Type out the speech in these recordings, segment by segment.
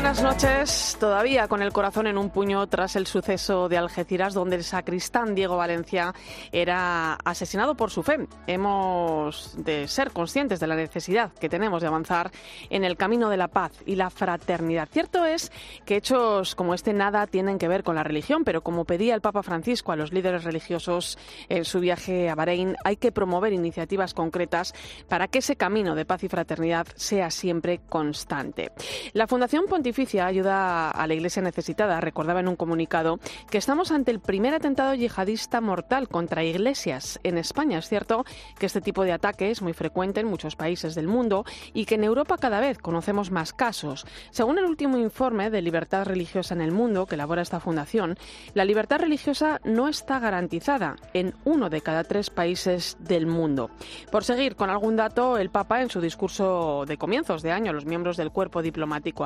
buenas noches. Todavía con el corazón en un puño tras el suceso de Algeciras, donde el sacristán Diego Valencia era asesinado por su fe. Hemos de ser conscientes de la necesidad que tenemos de avanzar en el camino de la paz y la fraternidad. Cierto es que hechos como este nada tienen que ver con la religión, pero como pedía el Papa Francisco a los líderes religiosos en su viaje a Bahrein, hay que promover iniciativas concretas para que ese camino de paz y fraternidad sea siempre constante. La Fundación Pontificia Ayuda a la Iglesia Necesitada recordaba en un comunicado que estamos ante el primer atentado yihadista mortal contra iglesias en España. Es cierto que este tipo de ataque es muy frecuente en muchos países del mundo y que en Europa cada vez conocemos más casos. Según el último informe de libertad religiosa en el mundo que elabora esta fundación, la libertad religiosa no está garantizada en uno de cada tres países del mundo. Por seguir con algún dato, el Papa en su discurso de comienzos de año los miembros del cuerpo diplomático diplomático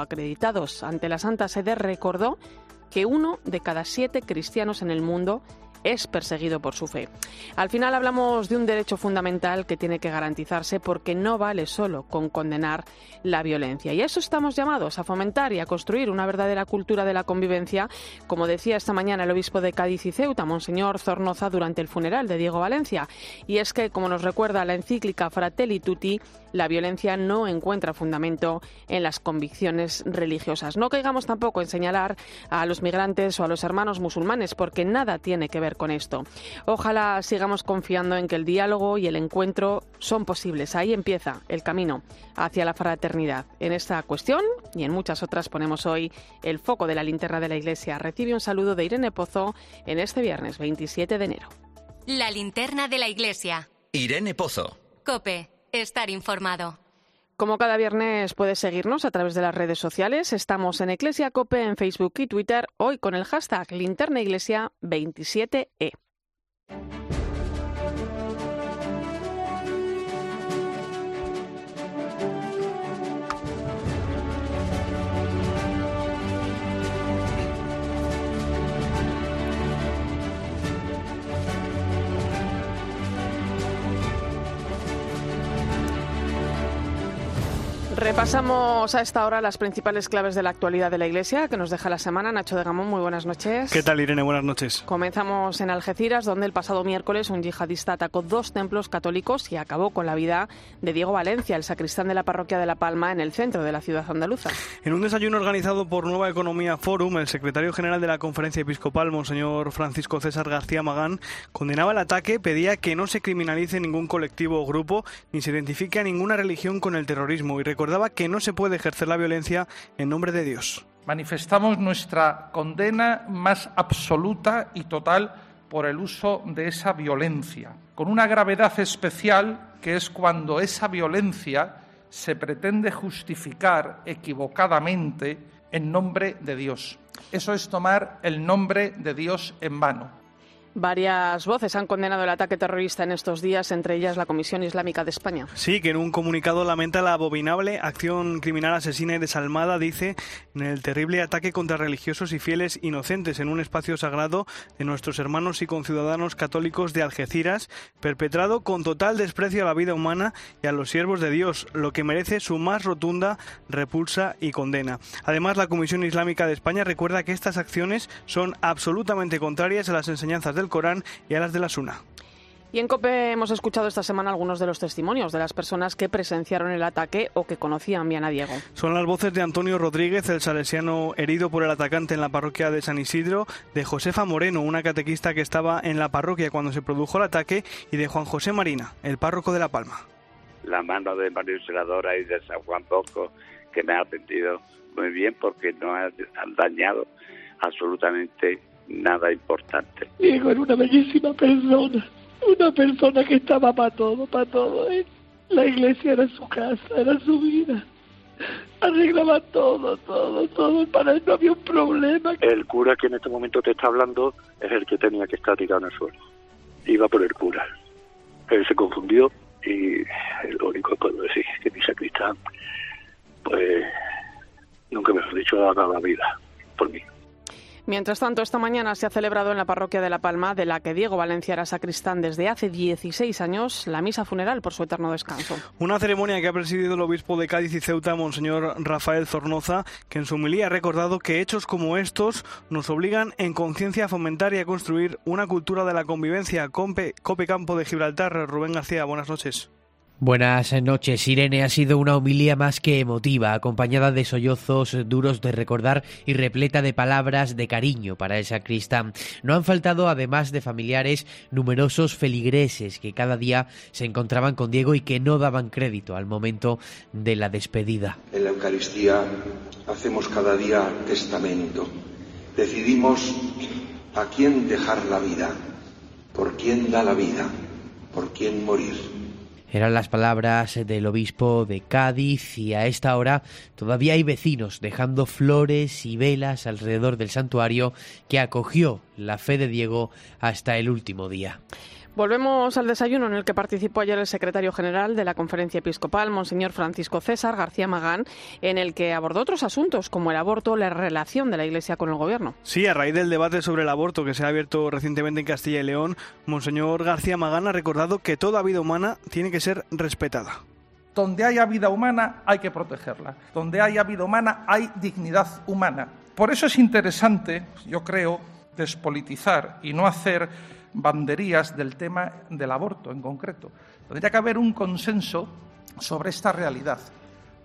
ante la Santa Sede recordó que uno de cada siete cristianos en el mundo es perseguido por su fe. Al final hablamos de un derecho fundamental que tiene que garantizarse porque no vale solo con condenar la violencia. Y a eso estamos llamados, a fomentar y a construir una verdadera cultura de la convivencia, como decía esta mañana el obispo de Cádiz y Ceuta, Monseñor Zornoza, durante el funeral de Diego Valencia. Y es que, como nos recuerda la encíclica Fratelli Tutti, la violencia no encuentra fundamento en las convicciones religiosas. No caigamos tampoco en señalar a los migrantes o a los hermanos musulmanes, porque nada tiene que ver con esto. Ojalá sigamos confiando en que el diálogo y el encuentro son posibles. Ahí empieza el camino hacia la fraternidad. En esta cuestión y en muchas otras ponemos hoy el foco de la linterna de la Iglesia. Recibe un saludo de Irene Pozo en este viernes 27 de enero. La linterna de la Iglesia. Irene Pozo. Cope estar informado. Como cada viernes puedes seguirnos a través de las redes sociales. Estamos en Iglesia Cope en Facebook y Twitter, hoy con el hashtag linternaiglesia27e. Repasamos a esta hora las principales claves de la actualidad de la Iglesia que nos deja la semana. Nacho de Gamón, muy buenas noches. ¿Qué tal, Irene? Buenas noches. Comenzamos en Algeciras, donde el pasado miércoles un yihadista atacó dos templos católicos y acabó con la vida de Diego Valencia, el sacristán de la parroquia de La Palma, en el centro de la ciudad andaluza. En un desayuno organizado por Nueva Economía Forum, el secretario general de la Conferencia Episcopal, Monseñor Francisco César García Magán, condenaba el ataque, pedía que no se criminalice ningún colectivo o grupo, ni se identifique a ninguna religión con el terrorismo y recordaba que no se puede ejercer la violencia en nombre de Dios. Manifestamos nuestra condena más absoluta y total por el uso de esa violencia, con una gravedad especial que es cuando esa violencia se pretende justificar equivocadamente en nombre de Dios. Eso es tomar el nombre de Dios en vano. Varias voces han condenado el ataque terrorista en estos días, entre ellas la Comisión Islámica de España. Sí, que en un comunicado lamenta la abominable acción criminal asesina y desalmada, dice, en el terrible ataque contra religiosos y fieles inocentes en un espacio sagrado de nuestros hermanos y conciudadanos católicos de Algeciras, perpetrado con total desprecio a la vida humana y a los siervos de Dios, lo que merece su más rotunda repulsa y condena. Además, la Comisión Islámica de España recuerda que estas acciones son absolutamente contrarias a las enseñanzas del Corán y a las de la Suna. Y en COPE hemos escuchado esta semana algunos de los testimonios de las personas que presenciaron el ataque o que conocían bien a Diego. Son las voces de Antonio Rodríguez, el salesiano herido por el atacante en la parroquia de San Isidro, de Josefa Moreno, una catequista que estaba en la parroquia cuando se produjo el ataque, y de Juan José Marina, el párroco de La Palma. La mano de María Senadora y de San Juan Bosco, que me ha atendido muy bien porque no ha dañado absolutamente nada importante. Diego era una bellísima persona, una persona que estaba para todo, para todo. ¿eh? La iglesia era su casa, era su vida. Arreglaba todo, todo, todo. Para él no había un problema. El cura que en este momento te está hablando es el que tenía que estar tirado en el suelo. Iba por el cura. él se confundió y lo único que puedo decir es que mi sacristán, pues, nunca me ha dicho, ha dado la vida por mí. Mientras tanto, esta mañana se ha celebrado en la parroquia de La Palma, de la que Diego Valencia era sacristán desde hace 16 años, la misa funeral por su eterno descanso. Una ceremonia que ha presidido el obispo de Cádiz y Ceuta, Monseñor Rafael Zornoza, que en su humilía ha recordado que hechos como estos nos obligan en conciencia a fomentar y a construir una cultura de la convivencia. Compe, Cope Campo de Gibraltar, Rubén García, buenas noches. Buenas noches. Irene ha sido una homilía más que emotiva, acompañada de sollozos duros de recordar y repleta de palabras de cariño para el sacristán. No han faltado, además de familiares, numerosos feligreses que cada día se encontraban con Diego y que no daban crédito al momento de la despedida. En la Eucaristía hacemos cada día testamento. Decidimos a quién dejar la vida, por quién da la vida, por quién morir. Eran las palabras del obispo de Cádiz y a esta hora todavía hay vecinos dejando flores y velas alrededor del santuario que acogió la fe de Diego hasta el último día. Volvemos al desayuno en el que participó ayer el secretario general de la Conferencia Episcopal, Monseñor Francisco César García Magán, en el que abordó otros asuntos como el aborto la relación de la Iglesia con el Gobierno. Sí, a raíz del debate sobre el aborto que se ha abierto recientemente en Castilla y León, Monseñor García Magán ha recordado que toda vida humana tiene que ser respetada. Donde haya vida humana hay que protegerla. Donde haya vida humana hay dignidad humana. Por eso es interesante, yo creo, despolitizar y no hacer banderías del tema del aborto en concreto. Tendría que haber un consenso sobre esta realidad.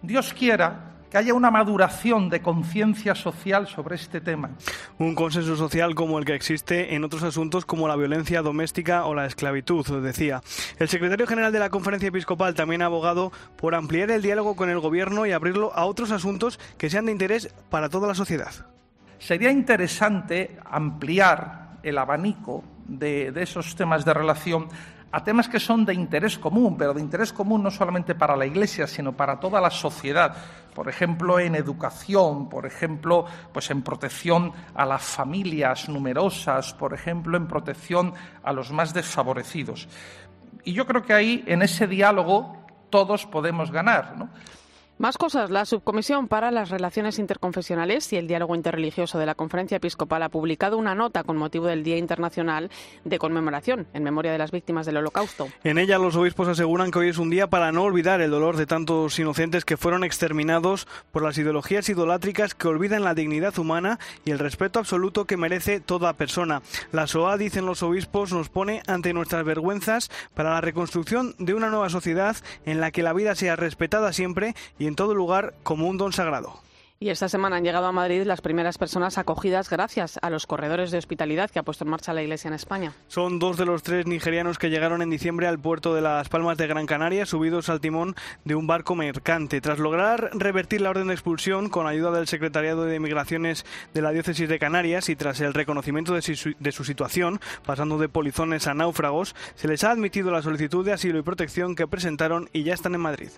Dios quiera que haya una maduración de conciencia social sobre este tema. Un consenso social como el que existe en otros asuntos como la violencia doméstica o la esclavitud, decía. El secretario general de la Conferencia Episcopal también ha abogado por ampliar el diálogo con el gobierno y abrirlo a otros asuntos que sean de interés para toda la sociedad. Sería interesante ampliar el abanico de, esos temas de relación a temas que son de interés común, pero de interés común no solamente para la Iglesia, sino para toda la sociedad. Por ejemplo, en educación, por ejemplo, pues en protección a las familias numerosas, por ejemplo, en protección a los más desfavorecidos. Y yo creo que ahí, en ese diálogo, todos podemos ganar. ¿no? Más cosas. La Subcomisión para las Relaciones Interconfesionales y el Diálogo Interreligioso de la Conferencia Episcopal ha publicado una nota con motivo del Día Internacional de Conmemoración en memoria de las víctimas del Holocausto. En ella los obispos aseguran que hoy es un día para no olvidar el dolor de tantos inocentes que fueron exterminados por las ideologías idolátricas que olvidan la dignidad humana y el respeto absoluto que merece toda persona. La SOA, dicen los obispos, nos pone ante nuestras vergüenzas para la reconstrucción de una nueva sociedad en la que la vida sea respetada siempre y en todo lugar como un don sagrado. Y esta semana han llegado a Madrid las primeras personas acogidas gracias a los corredores de hospitalidad que ha puesto en marcha la Iglesia en España. Son dos de los tres nigerianos que llegaron en diciembre al puerto de Las Palmas de Gran Canaria subidos al timón de un barco mercante. Tras lograr revertir la orden de expulsión con ayuda del Secretariado de Migraciones de la Diócesis de Canarias y tras el reconocimiento de su, de su situación, pasando de polizones a náufragos, se les ha admitido la solicitud de asilo y protección que presentaron y ya están en Madrid.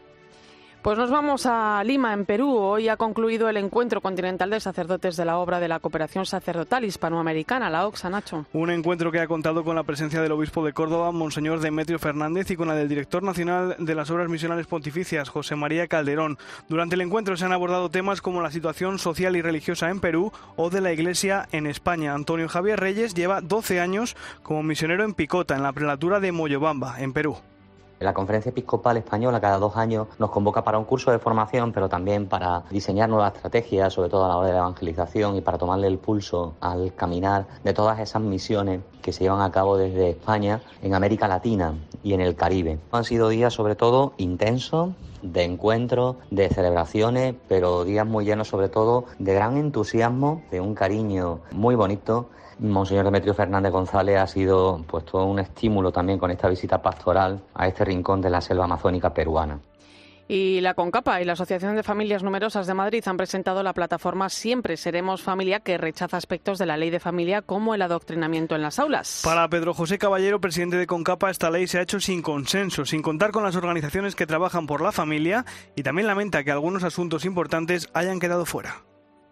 Pues nos vamos a Lima, en Perú. Hoy ha concluido el encuentro continental de sacerdotes de la obra de la cooperación sacerdotal hispanoamericana, la OXA, Nacho. Un encuentro que ha contado con la presencia del obispo de Córdoba, Monseñor Demetrio Fernández, y con la del director nacional de las obras misionales pontificias, José María Calderón. Durante el encuentro se han abordado temas como la situación social y religiosa en Perú o de la Iglesia en España. Antonio Javier Reyes lleva 12 años como misionero en Picota, en la prelatura de Moyobamba, en Perú. La Conferencia Episcopal Española cada dos años nos convoca para un curso de formación, pero también para diseñar nuevas estrategias, sobre todo a la hora de la evangelización y para tomarle el pulso al caminar de todas esas misiones que se llevan a cabo desde España en América Latina y en el Caribe. Han sido días sobre todo intensos, de encuentros, de celebraciones, pero días muy llenos sobre todo de gran entusiasmo, de un cariño muy bonito Monseñor Demetrio Fernández González ha sido pues todo un estímulo también con esta visita pastoral a este rincón de la selva amazónica peruana. Y la CONCAPA y la Asociación de Familias Numerosas de Madrid han presentado la plataforma Siempre Seremos Familia, que rechaza aspectos de la ley de familia como el adoctrinamiento en las aulas. Para Pedro José Caballero, presidente de CONCAPA, esta ley se ha hecho sin consenso, sin contar con las organizaciones que trabajan por la familia y también lamenta que algunos asuntos importantes hayan quedado fuera.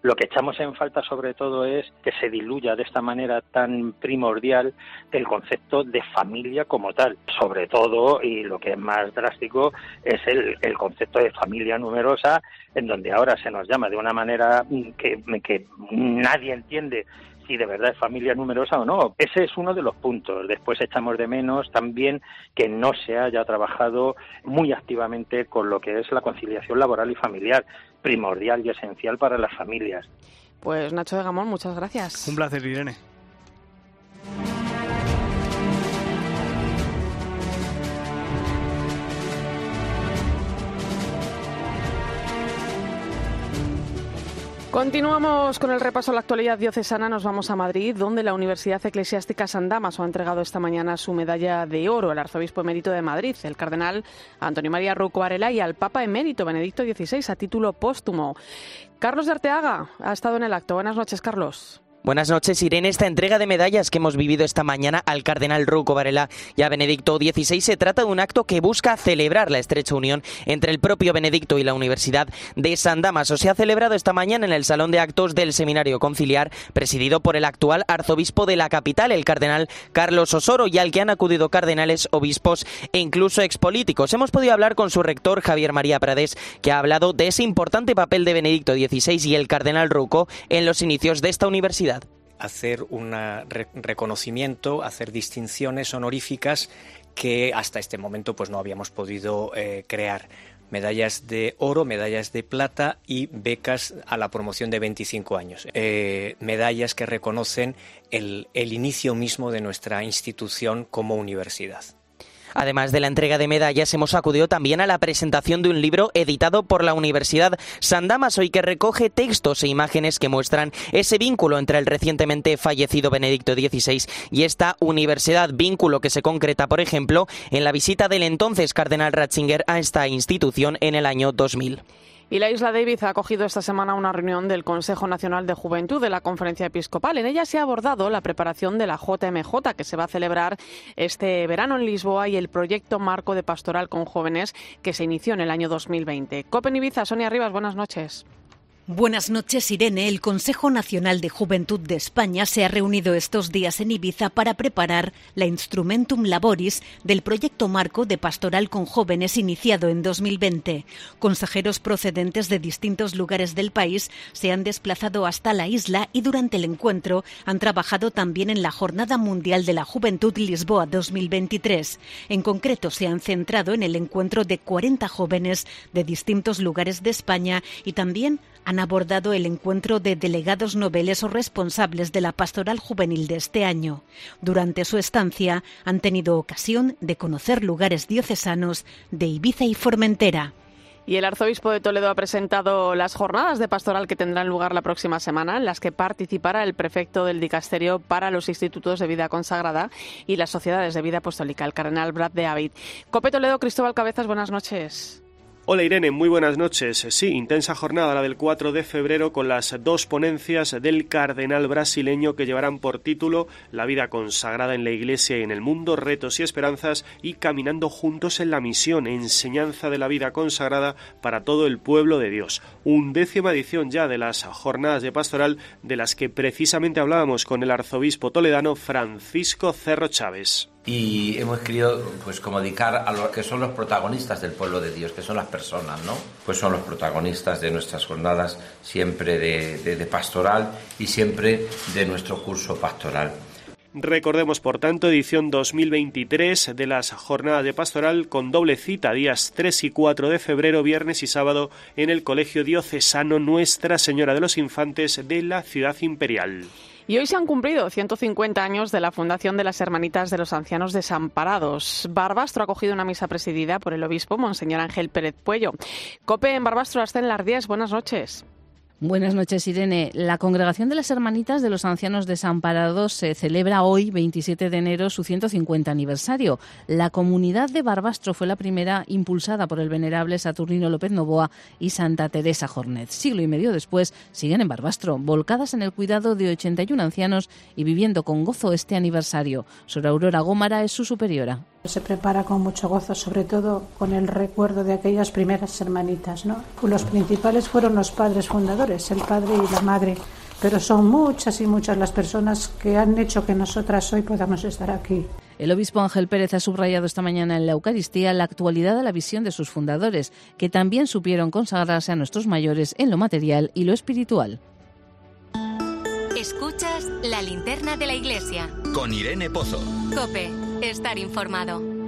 Lo que echamos en falta sobre todo es que se diluya de esta manera tan primordial el concepto de familia como tal. Sobre todo, y lo que es más drástico, es el, el concepto de familia numerosa, en donde ahora se nos llama de una manera que, que nadie entiende si de verdad es familia numerosa o no. Ese es uno de los puntos. Después echamos de menos también que no se haya trabajado muy activamente con lo que es la conciliación laboral y familiar, primordial y esencial para las familias. Pues Nacho de Gamón, muchas gracias. Un placer, Irene. Continuamos con el repaso a la actualidad diocesana. Nos vamos a Madrid, donde la Universidad Eclesiástica San Damaso ha entregado esta mañana su medalla de oro al arzobispo emérito de Madrid, el cardenal Antonio María Ruco Arela, y al Papa emérito Benedicto XVI a título póstumo. Carlos de Arteaga ha estado en el acto. Buenas noches, Carlos. Buenas noches, Irene. Esta entrega de medallas que hemos vivido esta mañana al cardenal Ruco Varela y a Benedicto XVI se trata de un acto que busca celebrar la estrecha unión entre el propio Benedicto y la Universidad de San Damaso. Se ha celebrado esta mañana en el Salón de Actos del Seminario Conciliar, presidido por el actual arzobispo de la capital, el cardenal Carlos Osoro, y al que han acudido cardenales, obispos e incluso expolíticos. Hemos podido hablar con su rector, Javier María Prades, que ha hablado de ese importante papel de Benedicto XVI y el cardenal Ruco en los inicios de esta universidad hacer un reconocimiento, hacer distinciones honoríficas que hasta este momento pues no habíamos podido eh, crear. Medallas de oro, medallas de plata y becas a la promoción de 25 años. Eh, medallas que reconocen el inicio mismo de nuestra institución como universidad. Además de la entrega de medallas, hemos acudido también a la presentación de un libro editado por la Universidad San Damaso y que recoge textos e imágenes que muestran ese vínculo entre el recientemente fallecido Benedicto XVI y esta universidad, vínculo que se concreta, por ejemplo, en la visita del entonces cardenal Ratzinger a esta institución en el año 2000. Y la isla David ha acogido esta semana una reunión del Consejo Nacional de Juventud de la Conferencia Episcopal. En ella se ha abordado la preparación de la JMJ que se va a celebrar este verano en Lisboa y el proyecto marco de pastoral con jóvenes que se inició en el año 2020. Copen Ibiza, Sonia Rivas, buenas noches. Buenas noches, Irene. El Consejo Nacional de Juventud de España se ha reunido estos días en Ibiza para preparar la Instrumentum Laboris del proyecto marco de pastoral con jóvenes iniciado en 2020. Consejeros procedentes de distintos lugares del país se han desplazado hasta la isla y durante el encuentro han trabajado también en la Jornada Mundial de la Juventud Lisboa 2023. En concreto, se han centrado en el encuentro de 40 jóvenes de distintos lugares de España y también han abordado el encuentro de delegados noveles o responsables de la pastoral juvenil de este año. Durante su estancia han tenido ocasión de conocer lugares diocesanos de Ibiza y Formentera. Y el arzobispo de Toledo ha presentado las jornadas de pastoral que tendrán lugar la próxima semana, en las que participará el prefecto del dicasterio para los institutos de vida consagrada y las sociedades de vida apostólica, el cardenal Brad de Avid. Cope Toledo, Cristóbal Cabezas, buenas noches. Hola Irene, muy buenas noches. Sí, intensa jornada la del 4 de febrero con las dos ponencias del cardenal brasileño que llevarán por título La vida consagrada en la Iglesia y en el mundo, retos y esperanzas y caminando juntos en la misión, enseñanza de la vida consagrada para todo el pueblo de Dios. Undécima edición ya de las jornadas de pastoral de las que precisamente hablábamos con el arzobispo toledano Francisco Cerro Chávez y hemos querido pues como dedicar a los que son los protagonistas del pueblo de Dios, que son las personas, ¿no? Pues son los protagonistas de nuestras jornadas siempre de, de pastoral y siempre de nuestro curso pastoral. Recordemos, por tanto, edición 2023 de las jornadas de pastoral con doble cita, días 3 y 4 de febrero, viernes y sábado, en el Colegio Diocesano Nuestra Señora de los Infantes de la Ciudad Imperial. Y hoy se han cumplido 150 años de la fundación de las Hermanitas de los Ancianos Desamparados. Barbastro ha cogido una misa presidida por el obispo Monseñor Ángel Pérez Puello. Cope en Barbastro hasta en las 10. Buenas noches. Buenas noches, Irene. La Congregación de las Hermanitas de los Ancianos Desamparados se celebra hoy, 27 de enero, su 150 aniversario. La comunidad de Barbastro fue la primera impulsada por el venerable Saturnino López Novoa y Santa Teresa Jornet. Siglo y medio después, siguen en Barbastro, volcadas en el cuidado de 81 ancianos y viviendo con gozo este aniversario. Sor Aurora Gómara es su superiora. Se prepara con mucho gozo, sobre todo con el recuerdo de aquellas primeras hermanitas, ¿no? Los principales fueron los padres fundadores, el padre y la madre, pero son muchas y muchas las personas que han hecho que nosotras hoy podamos estar aquí. El obispo Ángel Pérez ha subrayado esta mañana en la Eucaristía la actualidad de la visión de sus fundadores, que también supieron consagrarse a nuestros mayores en lo material y lo espiritual. Escuchas la linterna de la iglesia. Con Irene Pozo. Cope, estar informado.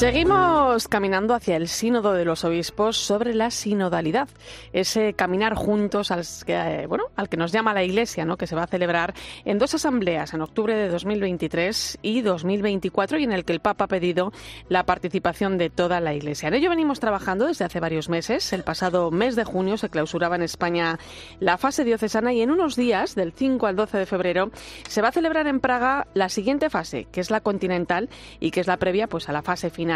Seguimos caminando hacia el sínodo de los obispos sobre la sinodalidad, ese caminar juntos al que, eh, bueno, al que nos llama la Iglesia, ¿no? que se va a celebrar en dos asambleas en octubre de 2023 y 2024 y en el que el Papa ha pedido la participación de toda la Iglesia. En ello venimos trabajando desde hace varios meses. El pasado mes de junio se clausuraba en España la fase diocesana y en unos días, del 5 al 12 de febrero, se va a celebrar en Praga la siguiente fase, que es la continental y que es la previa pues a la fase final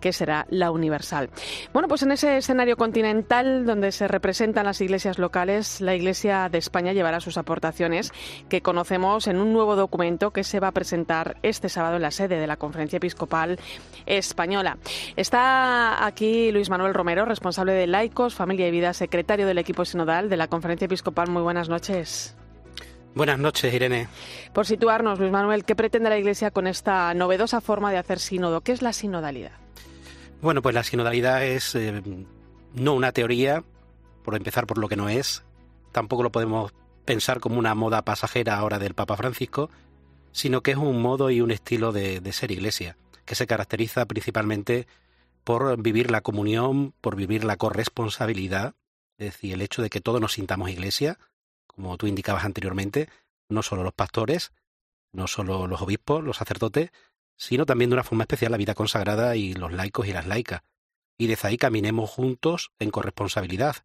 que será la universal. Bueno, pues en ese escenario continental donde se representan las iglesias locales, la Iglesia de España llevará sus aportaciones que conocemos en un nuevo documento que se va a presentar este sábado en la sede de la Conferencia Episcopal Española. Está aquí Luis Manuel Romero, responsable de Laicos, Familia y Vida, secretario del equipo sinodal de la Conferencia Episcopal. Muy buenas noches. Buenas noches, Irene. Por situarnos, Luis Manuel, ¿qué pretende la Iglesia con esta novedosa forma de hacer sínodo? ¿Qué es la sinodalidad? Bueno, pues la sinodalidad es eh, no una teoría, por empezar por lo que no es, tampoco lo podemos pensar como una moda pasajera ahora del Papa Francisco, sino que es un modo y un estilo de, de ser iglesia, que se caracteriza principalmente por vivir la comunión, por vivir la corresponsabilidad, es decir, el hecho de que todos nos sintamos iglesia, como tú indicabas anteriormente, no solo los pastores, no solo los obispos, los sacerdotes, sino también de una forma especial la vida consagrada y los laicos y las laicas. Y desde ahí caminemos juntos en corresponsabilidad.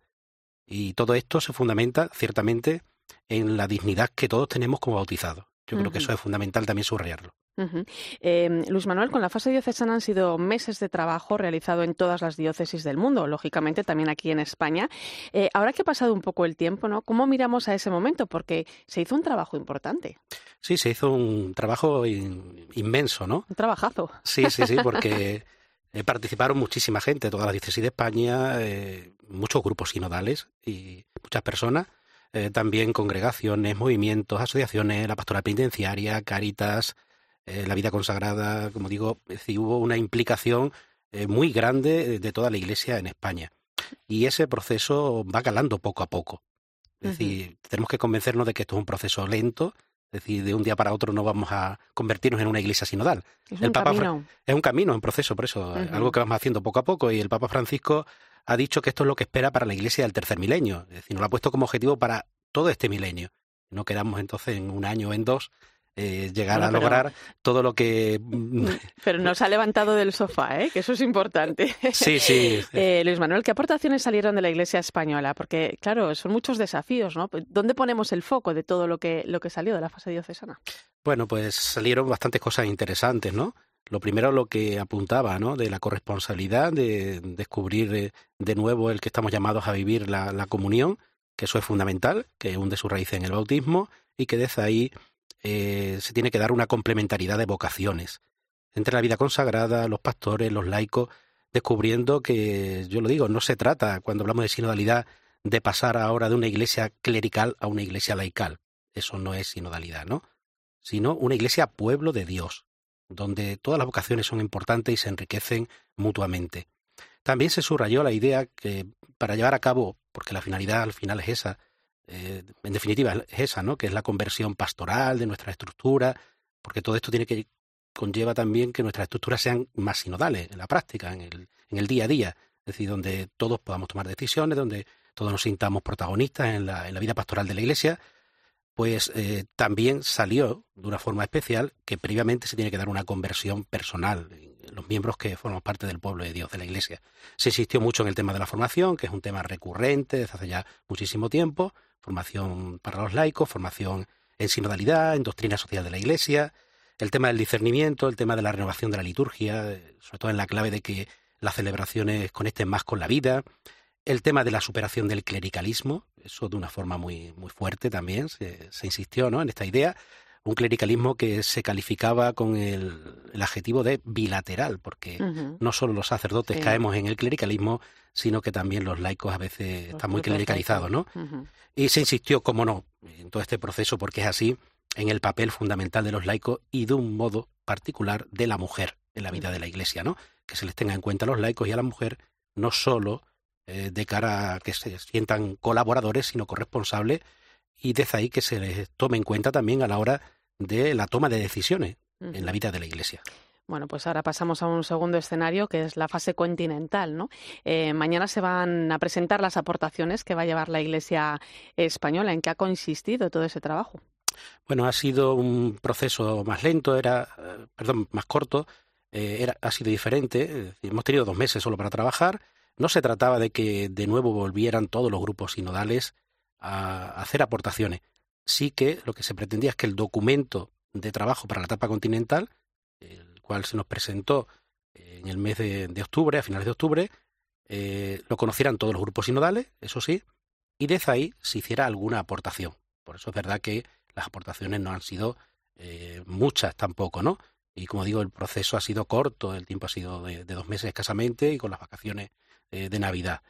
Y todo esto se fundamenta ciertamente en la dignidad que todos tenemos como bautizados. Yo creo que eso es fundamental también subrayarlo. Eh, Luis Manuel, con la fase diocesana han sido meses de trabajo realizado en todas las diócesis del mundo, lógicamente también aquí en España. Eh, ahora que ha pasado un poco el tiempo, ¿no? ¿Cómo miramos a ese momento? Porque se hizo un trabajo importante. Sí, se hizo un trabajo in, inmenso, ¿no? Un trabajazo. Sí, sí, sí, porque eh, participaron muchísima gente, todas las diócesis de España, eh, muchos grupos sinodales y muchas personas. También congregaciones, movimientos, asociaciones, la pastoral penitenciaria, Caritas, eh, la vida consagrada, como digo, es decir, hubo una implicación eh, muy grande de toda la Iglesia en España. Y ese proceso va calando poco a poco. Es decir, uh -huh. tenemos que convencernos de que esto es un proceso lento, es decir, de un día para otro no vamos a convertirnos en una iglesia sinodal. Es el un Papa camino. es un camino, un proceso, por eso, Uh -huh. algo que vamos haciendo poco a poco. Y el Papa Francisco ha dicho que esto es lo que espera para la iglesia del tercer milenio. Es decir, nos lo ha puesto como objetivo para todo este milenio. No quedamos entonces en un año o en dos eh, llegar Bueno, a pero- lograr todo lo que... mm, Pero nos ha levantado del sofá, ¿eh? que eso es importante. Sí, sí. Eh, Luis Manuel, ¿qué aportaciones salieron de la Iglesia española? Porque, claro, son muchos desafíos, ¿no? ¿Dónde ponemos el foco de todo lo que, lo que salió de la fase diocesana? Bueno, pues salieron bastantes cosas interesantes, ¿no? Lo primero, lo que apuntaba, ¿no? De la corresponsabilidad, de descubrir eh, de nuevo el que estamos llamados a vivir la, la comunión, que eso es fundamental, que hunde su raíz en el bautismo y que desde ahí eh, se tiene que dar una complementariedad de vocaciones entre la vida consagrada, los pastores, los laicos, descubriendo que, yo lo digo, no se trata, cuando hablamos de sinodalidad, de pasar ahora de una iglesia clerical a una iglesia laical. Eso no es sinodalidad, ¿no? Sino una iglesia pueblo de Dios, donde todas las vocaciones son importantes y se enriquecen mutuamente. También se subrayó la idea que para llevar a cabo, porque la finalidad al final es esa, eh, en definitiva es esa, ¿no? Que es la conversión pastoral de nuestra estructura, porque todo esto tiene que conlleva también que nuestras estructuras sean más sinodales en la práctica, en el, en el día a día, es decir, donde todos podamos tomar decisiones, donde todos nos sintamos protagonistas en la, en la vida pastoral de la Iglesia, pues eh, también salió de una forma especial que previamente se tiene que dar una conversión personal los miembros que forman parte del pueblo de Dios, de la Iglesia. Se insistió mucho en el tema de la formación, que es un tema recurrente desde hace ya muchísimo tiempo, formación para los laicos, formación en sinodalidad, en doctrina social de la Iglesia, el tema del discernimiento, el tema de la renovación de la liturgia, sobre todo en la clave de que las celebraciones conecten más con la vida, el tema de la superación del clericalismo, eso de una forma muy, muy fuerte también, se, insistió ¿no? en esta idea, un clericalismo que se calificaba con el, adjetivo de bilateral, porque no solo los sacerdotes caemos en el clericalismo, sino que también los laicos a veces están muy clericalizados, ¿no? Y se insistió, como no, en todo este proceso, porque es así, en el papel fundamental de los laicos y de un modo particular de la mujer en la vida de la Iglesia, ¿no? Que se les tenga en cuenta a los laicos y a la mujer no solo eh, de cara a que se sientan colaboradores, sino corresponsables y desde ahí que se les tome en cuenta también a la hora de la toma de decisiones en la vida de la Iglesia. Bueno, pues ahora pasamos a un segundo escenario que es la fase continental, ¿no? Eh, mañana se van a presentar las aportaciones que va a llevar la Iglesia española. ¿En qué ha consistido todo ese trabajo? Bueno, ha sido un proceso más lento, era, eh, perdón, más corto, era, ha sido diferente. hemos tenido dos meses solo para trabajar no se trataba de que de nuevo volvieran todos los grupos sinodales a hacer aportaciones. Sí que lo que se pretendía es que el documento de trabajo para la etapa continental, el cual se nos presentó en el mes de, octubre, a finales de octubre, eh, lo conocieran todos los grupos sinodales, eso sí, y desde ahí se hiciera alguna aportación. Por eso es verdad que las aportaciones no han sido eh, muchas tampoco, ¿no? Y como digo, el proceso ha sido corto, el tiempo ha sido de dos meses escasamente y con las vacaciones eh, de Navidad.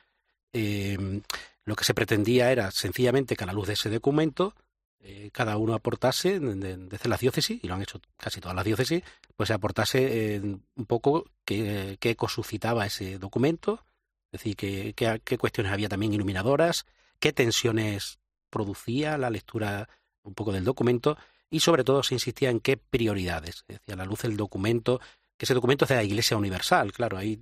Em, lo que se pretendía era sencillamente que a la luz de ese documento eh, cada uno aportase desde la diócesis, y lo han hecho casi todas las diócesis, pues se aportase un poco qué, eco suscitaba ese documento, es decir, qué, qué, cuestiones había también iluminadoras, qué tensiones producía la lectura un poco del documento y sobre todo se insistía en qué prioridades, es decir, a la luz del documento, que ese documento es de la Iglesia Universal, claro, ahí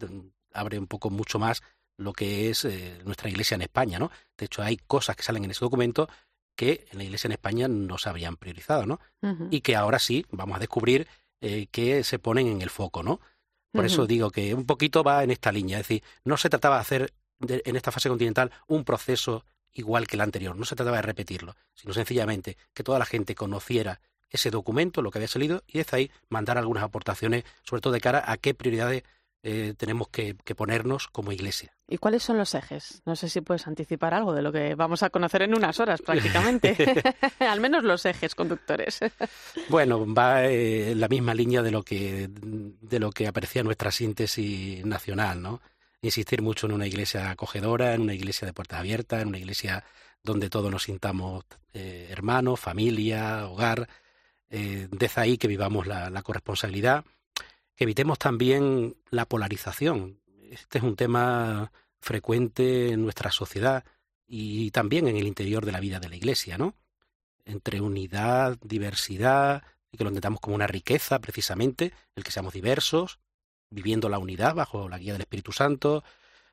abre un poco mucho más lo que es eh, nuestra iglesia en España, ¿no? De hecho, hay cosas que salen en ese documento que en la iglesia en España no se habían priorizado, ¿no? Y que ahora sí vamos a descubrir eh, que se ponen en el foco, ¿no? Por eso digo que un poquito va en esta línea, es decir, no se trataba de hacer en esta fase continental un proceso igual que el anterior, no se trataba de repetirlo, sino sencillamente que toda la gente conociera ese documento, lo que había salido, y desde ahí mandar algunas aportaciones, sobre todo de cara a qué prioridades eh, tenemos que, ponernos como iglesia. ¿Y cuáles son los ejes? No sé si puedes anticipar algo de lo que vamos a conocer en unas horas prácticamente. Al menos los ejes conductores. bueno, va eh, en la misma línea de lo que de lo que aparecía nuestra síntesis nacional, ¿no? Insistir mucho en una iglesia acogedora, en una iglesia de puertas abiertas, en una iglesia donde todos nos sintamos eh, hermanos, familia, hogar. desde ahí que vivamos la corresponsabilidad que evitemos también la polarización. Este es un tema frecuente en nuestra sociedad y también en el interior de la vida de la Iglesia, ¿no? Entre unidad, diversidad, y que lo entendamos como una riqueza precisamente, el que seamos diversos, viviendo la unidad bajo la guía del Espíritu Santo,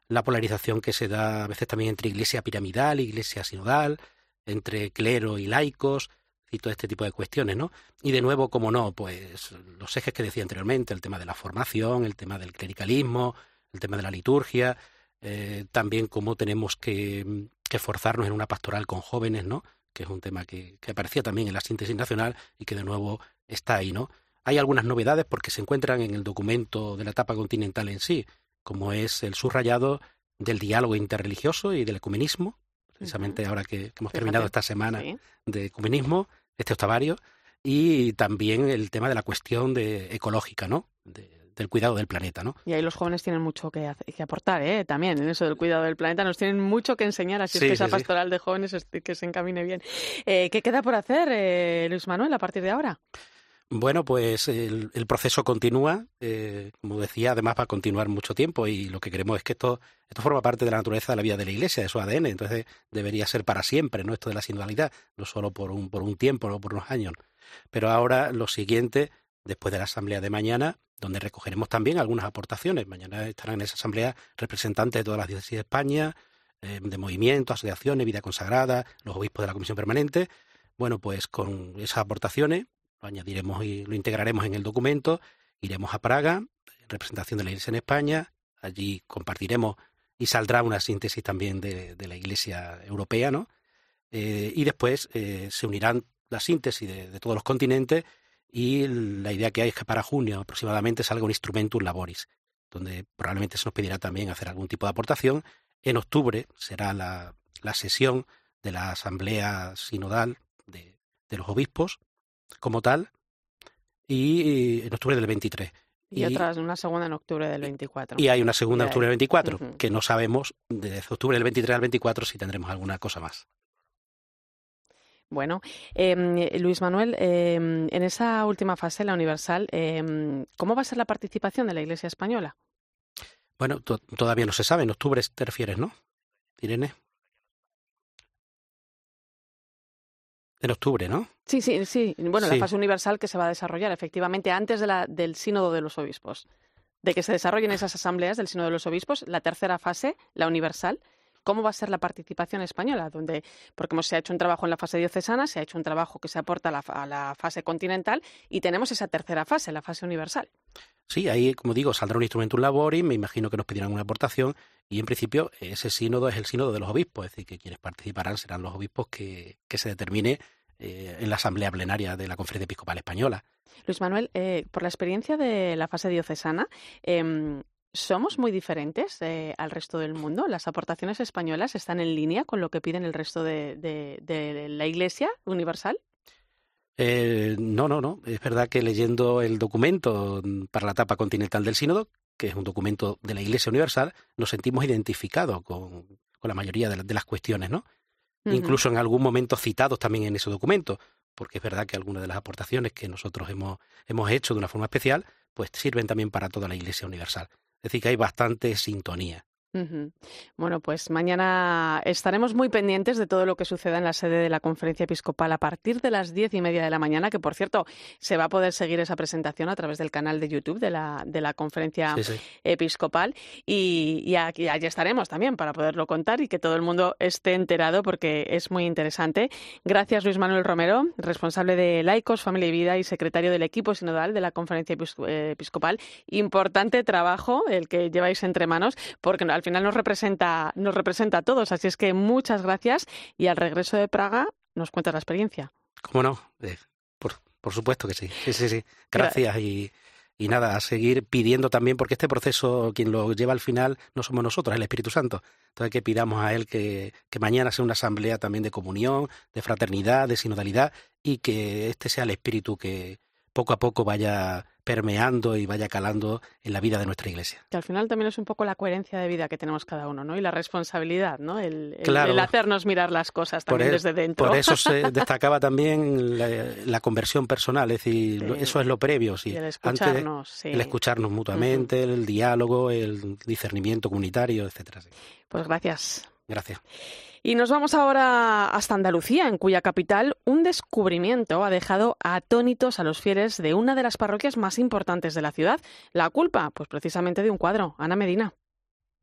la polarización que se da a veces también entre iglesia piramidal, iglesia sinodal, entre clero y laicos, y todo este tipo de cuestiones, ¿no? Y de nuevo, como no, pues los ejes que decía anteriormente, el tema de la formación, el tema del clericalismo, el tema de la liturgia, eh, también cómo tenemos que, que, forzarnos en una pastoral con jóvenes, ¿no? Que es un tema que, que aparecía también en la síntesis nacional y que de nuevo está ahí, ¿no? Hay algunas novedades porque se encuentran en el documento de la etapa continental en sí, como es el subrayado del diálogo interreligioso y del ecumenismo, precisamente ahora que, hemos terminado esta semana de ecumenismo, este octavario, y también el tema de la cuestión de ecológica, ¿no? Del cuidado del planeta, ¿no? Y ahí los jóvenes tienen mucho que, que, aportar, ¿eh? También en eso del cuidado del planeta nos tienen mucho que enseñar, así es que esa pastoral de jóvenes que se encamine bien. Eh, ¿Qué queda por hacer, eh, Luis Manuel, a partir de ahora? Bueno, pues el, proceso continúa, eh, como decía, además va a continuar mucho tiempo y lo que queremos es que esto, esto forma parte de la naturaleza de la vida de la Iglesia, de su ADN, entonces debería ser para siempre, ¿no? Esto de la sinodalidad, no solo por un, por un tiempo, no por unos años. Pero ahora lo siguiente, después de la asamblea de mañana, donde recogeremos también algunas aportaciones. Mañana estarán en esa asamblea representantes de todas las diócesis de España, eh, de movimientos, asociaciones, vida consagrada, los obispos de la Comisión Permanente. Bueno, pues con esas aportaciones lo añadiremos y lo integraremos en el documento, iremos a Praga, en representación de la Iglesia en España, allí compartiremos y saldrá una síntesis también de, la Iglesia Europea, ¿no? Eh, y después eh, se unirán la síntesis de, todos los continentes y la idea que hay es que para junio aproximadamente salga un instrumentum laboris, donde probablemente se nos pedirá también hacer algún tipo de aportación. En octubre será la, sesión de la Asamblea Sinodal de, los Obispos como tal, y en octubre del 23. Y, otra, una segunda en octubre del 24. Y hay una segunda en octubre del 24, que no sabemos desde octubre del 23 al 24 si tendremos alguna cosa más. Bueno, eh, Luis Manuel, em, en esa última fase, la universal, eh, ¿cómo va a ser la participación de la Iglesia española? Bueno, todavía no se sabe. En octubre te refieres, ¿no? Irene. En octubre, ¿no? Sí, sí, sí. Bueno, la fase universal que se va a desarrollar efectivamente antes de la, del sínodo de los obispos. De que se desarrollen esas asambleas del sínodo de los obispos, la tercera fase, la universal, cómo va a ser la participación española, donde, porque se ha hecho un trabajo en la fase diocesana, se ha hecho un trabajo que se aporta a la, fase continental y tenemos esa tercera fase, la fase universal. Sí, ahí, como digo, saldrá un instrumento un labor me imagino que nos pedirán una aportación y en principio ese sínodo es el sínodo de los obispos, es decir, que quienes participarán serán los obispos que, se determine eh, en la asamblea plenaria de la Conferencia Episcopal Española. Luis Manuel, eh, por la experiencia de la fase diocesana, em, ¿Somos muy diferentes eh, al resto del mundo? ¿Las aportaciones españolas están en línea con lo que piden el resto de, la Iglesia universal? Eh, no, no, no. Es verdad que leyendo el documento para la etapa continental del Sínodo, que es un documento de la Iglesia Universal, nos sentimos identificados con, la mayoría de, las cuestiones, ¿no? Incluso en algún momento citados también en ese documento, porque es verdad que algunas de las aportaciones que nosotros hemos, hemos hecho de una forma especial, pues sirven también para toda la Iglesia Universal. Es decir, que hay bastante sintonía. Bueno, pues mañana estaremos muy pendientes de todo lo que suceda en la sede de la conferencia episcopal a partir de las diez y media de la mañana, que por cierto se va a poder seguir esa presentación a través del canal de YouTube de la, de la conferencia episcopal y, aquí, allí estaremos también para poderlo contar y que todo el mundo esté enterado porque es muy interesante. Gracias Luis Manuel Romero, responsable de Laicos, Familia y Vida y secretario del equipo sinodal de la conferencia eh, episcopal. Importante trabajo el que lleváis entre manos porque al final nos representa, nos representa a todos. Así es que muchas gracias y al regreso de Praga nos cuentas la experiencia. ¿Cómo no? Eh, por, por, supuesto que sí. Sí, sí, sí. Gracias y, y nada, a seguir pidiendo también, porque este proceso, quien lo lleva al final, no somos nosotros, es el Espíritu Santo. Entonces que pidamos a Él que, que mañana sea una asamblea también de comunión, de fraternidad, de sinodalidad, y que este sea el Espíritu que poco a poco vaya permeando y vaya calando en la vida de nuestra iglesia. Que al final también es un poco la coherencia de vida que tenemos cada uno, ¿no? Y la responsabilidad, ¿no? El, hacernos mirar las cosas también desde dentro. Por eso se destacaba también la, conversión personal, es decir, eso es lo previo, sí. el escucharnos, El escucharnos mutuamente, el diálogo, el discernimiento comunitario, etcétera. Pues gracias. Gracias. Y nos vamos ahora hasta Andalucía, en cuya capital un descubrimiento ha dejado atónitos a los fieles de una de las parroquias más importantes de la ciudad. La culpa, pues precisamente de un cuadro. Ana Medina.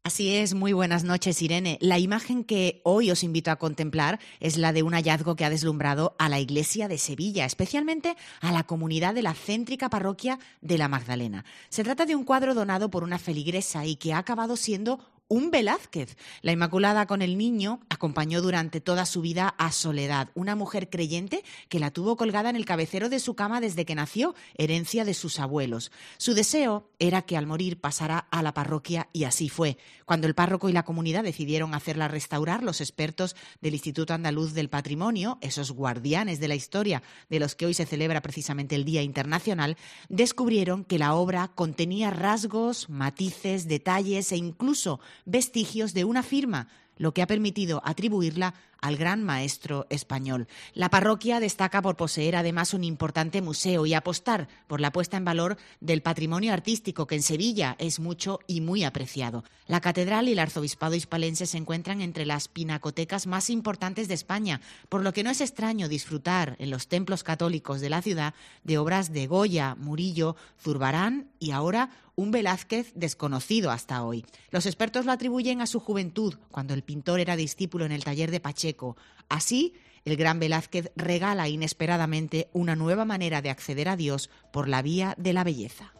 Así es, muy buenas noches, Irene. La imagen que hoy os invito a contemplar es la de un hallazgo que ha deslumbrado a la iglesia de Sevilla, especialmente a la comunidad de la céntrica parroquia de la Magdalena. Se trata de un cuadro donado por una feligresa y que ha acabado siendo un Velázquez. La Inmaculada con el niño acompañó durante toda su vida a Soledad, una mujer creyente que la tuvo colgada en el cabecero de su cama desde que nació, herencia de sus abuelos. Su deseo era que al morir pasara a la parroquia y así fue. Cuando el párroco y la comunidad decidieron hacerla restaurar, los expertos del Instituto Andaluz del Patrimonio, esos guardianes de la historia de los que hoy se celebra precisamente el Día Internacional, descubrieron que la obra contenía rasgos, matices, detalles e incluso vestigios de una firma, lo que ha permitido atribuirla al gran maestro español. La parroquia destaca por poseer además un importante museo y apostar por la puesta en valor del patrimonio artístico que en Sevilla es mucho y muy apreciado. La catedral y el arzobispado hispalense se encuentran entre las pinacotecas más importantes de España, por lo que no es extraño disfrutar en los templos católicos de la ciudad de obras de Goya, Murillo, Zurbarán y ahora un Velázquez desconocido hasta hoy. Los expertos lo atribuyen a su juventud, cuando el pintor era discípulo en el taller de Pacheco Así, el gran Velázquez regala inesperadamente una nueva manera de acceder a Dios por la vía de la belleza.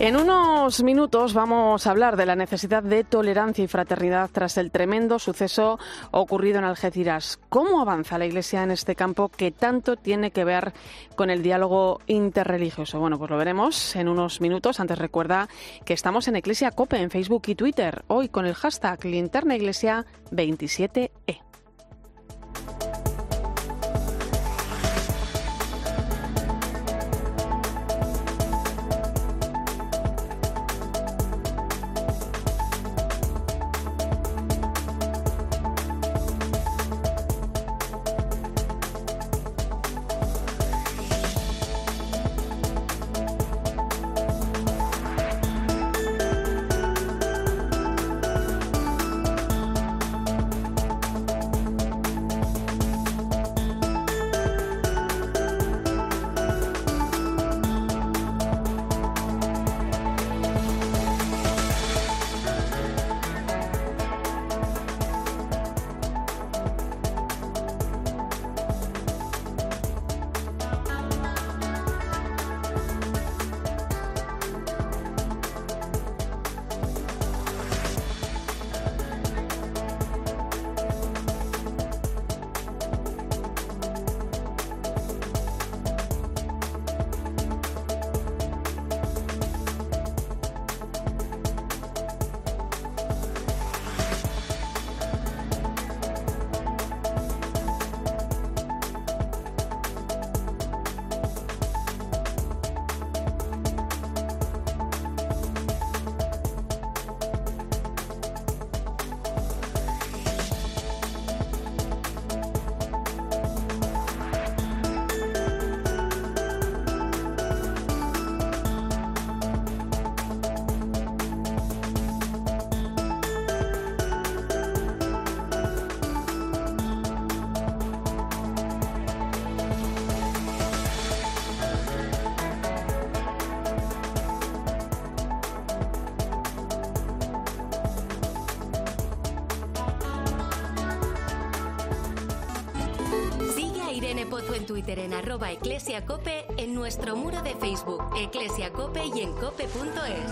En unos minutos vamos a hablar de la necesidad de tolerancia y fraternidad tras el tremendo suceso ocurrido en Algeciras. ¿Cómo avanza la Iglesia en este campo que tanto tiene que ver con el diálogo interreligioso? Bueno, pues lo veremos en unos minutos. Antes recuerda que estamos en Iglesia Cope en Facebook y Twitter, hoy con el hashtag Linterna Iglesia 27E. Twitter en arroba eclesiacope, en nuestro muro de Facebook eclesiacope y en cope.es.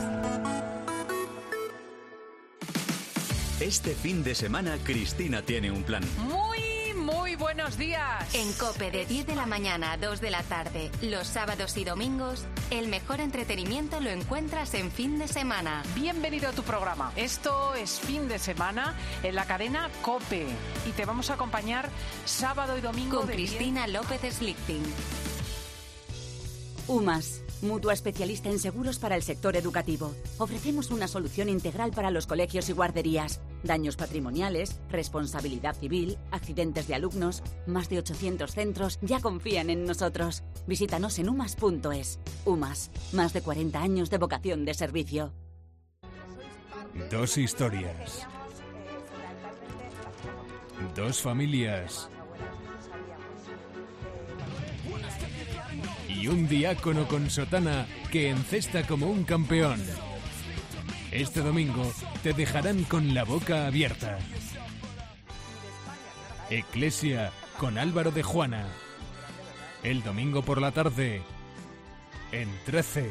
Este fin de semana Cristina tiene un plan. Muy, muy buenos días. En Cope de 10 de la mañana a 2 de la tarde, los sábados y domingos, el mejor entretenimiento lo encuentras en fin de semana. Bienvenido a tu programa. Esto es fin de semana en la cadena Cope y te vamos a acompañar sábado y domingo con Cristina López Slichting. UMAS, mutua especialista en seguros para el sector educativo. Ofrecemos una solución integral para los colegios y guarderías. Daños patrimoniales, responsabilidad civil, accidentes de alumnos. Más de 800 centros ya confían en nosotros. Visítanos en umas.es. UMAS, más de 40 años de vocación de servicio. Dos historias. Dos familias. Y un diácono con sotana que encesta como un campeón. Este domingo te dejarán con la boca abierta. Eclesia con Álvaro de Juana. El domingo por la tarde en 13.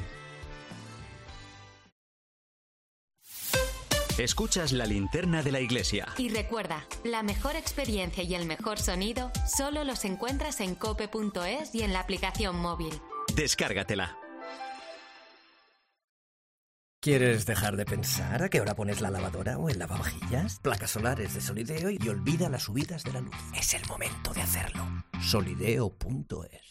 Escuchas la linterna de la iglesia. Y recuerda, la mejor experiencia y el mejor sonido solo los encuentras en cope.es y en la aplicación móvil. Descárgatela. ¿Quieres dejar de pensar a qué hora pones la lavadora o el lavavajillas? Placas solares de Solideo y olvida las subidas de la luz. Es el momento de hacerlo. Solideo.es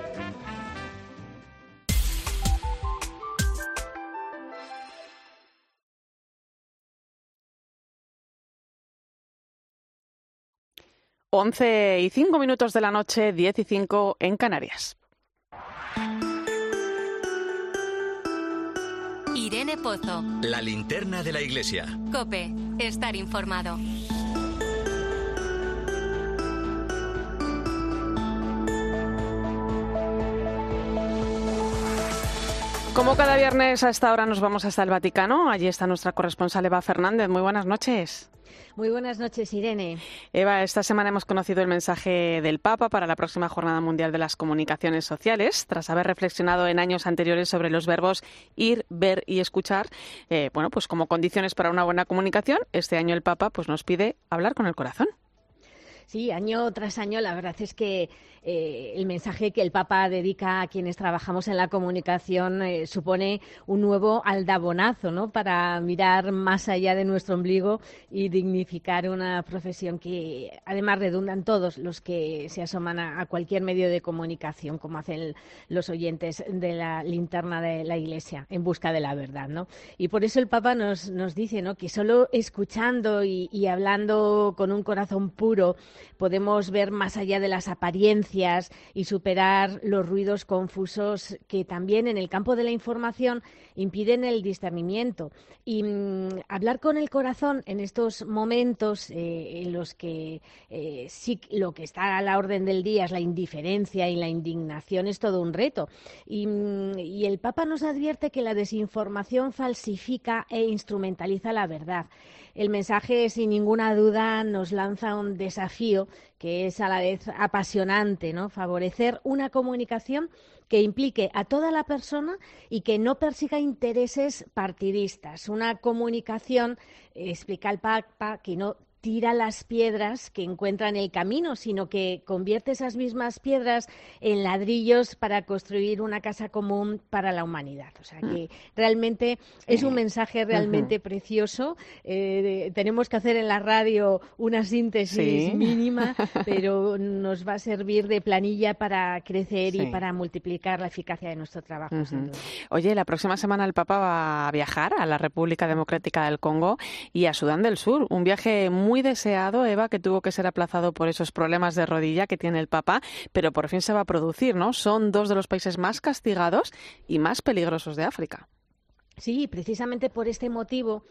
Once y cinco minutos de la noche, diez y cinco en Canarias. Irene Pozo. La linterna de la iglesia. Cope, estar informado. Como cada viernes a esta hora nos vamos hasta el Vaticano. Allí está nuestra corresponsal Eva Fernández. Muy buenas noches. Muy buenas noches, Irene. Eva, esta semana hemos conocido el mensaje del Papa para la próxima Jornada Mundial de las Comunicaciones Sociales, tras haber reflexionado en años anteriores sobre los verbos ir, ver y escuchar. Eh, bueno, pues como condiciones para una buena comunicación, este año el Papa pues nos pide hablar con el corazón. Sí, año tras año la verdad es que eh, el mensaje que el Papa dedica a quienes trabajamos en la comunicación eh, supone un nuevo aldabonazo ¿no? para mirar más allá de nuestro ombligo y dignificar una profesión que además redundan todos los que se asoman a, cualquier medio de comunicación, como hacen los oyentes de la linterna de la Iglesia en busca de la verdad. ¿no? Y por eso el Papa nos, nos dice ¿no? que solo escuchando y, y hablando con un corazón puro, podemos ver más allá de las apariencias y superar los ruidos confusos que también en el campo de la información impiden el discernimiento. Y mm, hablar con el corazón en estos momentos eh, en los que eh, sí lo que está a la orden del día es la indiferencia y la indignación es todo un reto. Y, mm, y el Papa nos advierte que la desinformación falsifica e instrumentaliza la verdad. El mensaje, sin ninguna duda, nos lanza un desafío que es a la vez apasionante, ¿no? Favorecer una comunicación que implique a toda la persona y que no persiga intereses partidistas. Una comunicación, explica el Papa, que no tira las piedras que encuentra en el camino, sino que convierte esas mismas piedras en ladrillos para construir una casa común para la humanidad. O sea mm. que realmente es un mensaje realmente precioso. Eh, tenemos que hacer en la radio una síntesis mínima, pero nos va a servir de planilla para crecer y para multiplicar la eficacia de nuestro trabajo. Oye, la próxima semana el Papa va a viajar a la República Democrática del Congo y a Sudán del Sur. Un viaje muy muy deseado, Eva, que tuvo que ser aplazado por esos problemas de rodilla que tiene el Papa, pero por fin se va a producir, ¿no? Son dos de los países más castigados y más peligrosos de África. Sí, precisamente por este motivo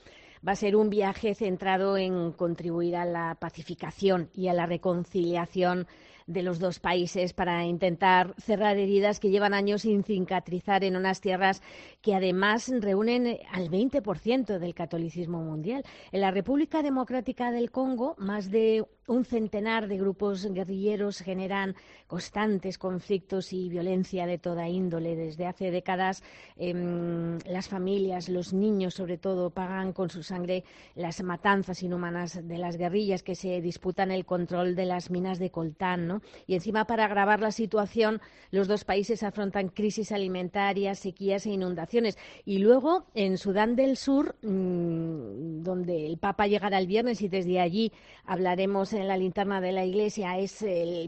va a ser un viaje centrado en contribuir a la pacificación y a la reconciliación de los dos países para intentar cerrar heridas que llevan años sin cicatrizar en unas tierras que además reúnen al 20% del catolicismo mundial. En la República Democrática del Congo, más de un centenar de grupos guerrilleros generan constantes conflictos y violencia de toda índole. Desde hace décadas em, las familias, los niños sobre todo, pagan con su sangre las matanzas inhumanas de las guerrillas que se disputan el control de las minas de coltán. ¿no? Y encima, para agravar la situación, los dos países afrontan crisis alimentarias, sequías e inundaciones. Y luego, en Sudán del Sur, mm, donde el Papa llegará el viernes y desde allí hablaremos en la linterna de la Iglesia, es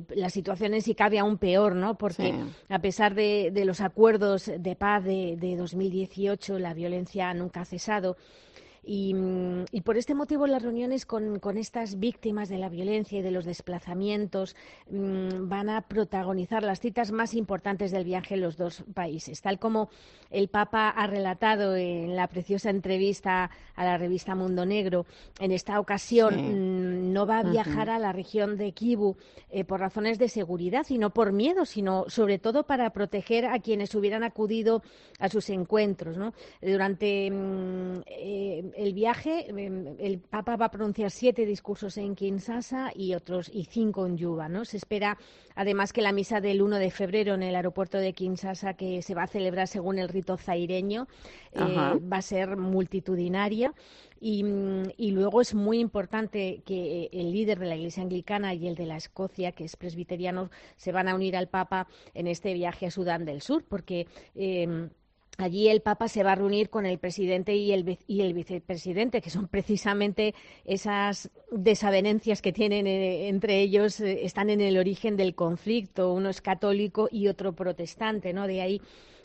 la situación es si cabe aún peor, ¿no? Porque a pesar de, los acuerdos de paz de, de 2018, la violencia nunca ha cesado. Y, por este motivo las reuniones con, estas víctimas de la violencia y de los desplazamientos mm, van a protagonizar las citas más importantes del viaje en los dos países. Tal como el Papa ha relatado en la preciosa entrevista a la revista Mundo Negro, en esta ocasión mm, no va a viajar a la región de Kivu eh, por razones de seguridad y no por miedo, sino sobre todo para proteger a quienes hubieran acudido a sus encuentros. Durante mm, eh, el viaje, em, el Papa va a pronunciar siete discursos en Kinshasa y otros y cinco en Yuba. ¿no? Se espera además que la misa del 1 de febrero en el aeropuerto de Kinshasa, que se va a celebrar según el rito zaireño, eh, va a ser multitudinaria. Y, y, luego es muy importante que el líder de la Iglesia Anglicana y el de la Escocia, que es presbiteriano, se van a unir al Papa en este viaje a Sudán del Sur, porque eh, Allí el Papa se va a reunir con el presidente y el, y el vicepresidente, que son precisamente esas desavenencias que tienen eh, entre ellos, eh, están en el origen del conflicto. Uno es católico y otro protestante, ¿no? De ahí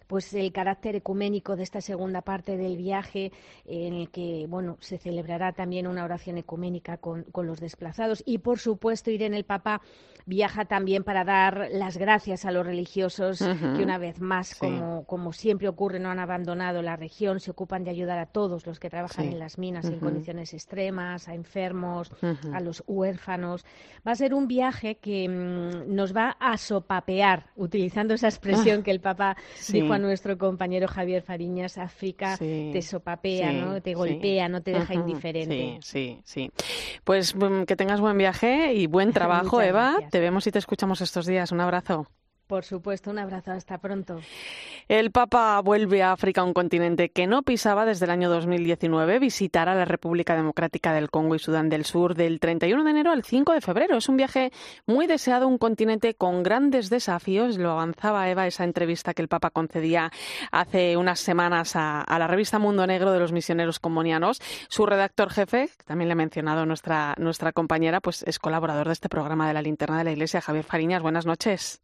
pues el carácter ecuménico de esta segunda parte del viaje, en el que bueno se celebrará también una oración ecuménica con, con los desplazados. Y por supuesto Irene el Papa viaja también para dar las gracias a los religiosos que una vez más, como, como siempre ocurre, no han abandonado la región, se ocupan de ayudar a todos los que trabajan en las minas en condiciones extremas, a enfermos, a los huérfanos. Va a ser un viaje que mm, nos va a sopapear, utilizando esa expresión que el Papa dijo a nuestro compañero Javier Fariñas, África te sopapea, ¿no? te golpea, no te deja indiferente. Sí, sí, sí. Pues mm, que tengas buen viaje y buen trabajo, Eva. Te vemos y te escuchamos estos días. Un abrazo. Por supuesto, un abrazo. Hasta pronto. El Papa vuelve a África, un continente que no pisaba desde el año 2019. Visitará la República Democrática del Congo y Sudán del Sur del 31 de enero al 5 de febrero. Es un viaje muy deseado, un continente con grandes desafíos. Lo avanzaba Eva esa entrevista que el Papa concedía hace unas semanas a, la revista Mundo Negro de los misioneros comunianos. Su redactor jefe, también le ha mencionado nuestra, nuestra compañera, pues es colaborador de este programa de la linterna de la Iglesia, Javier Fariñas. Buenas noches.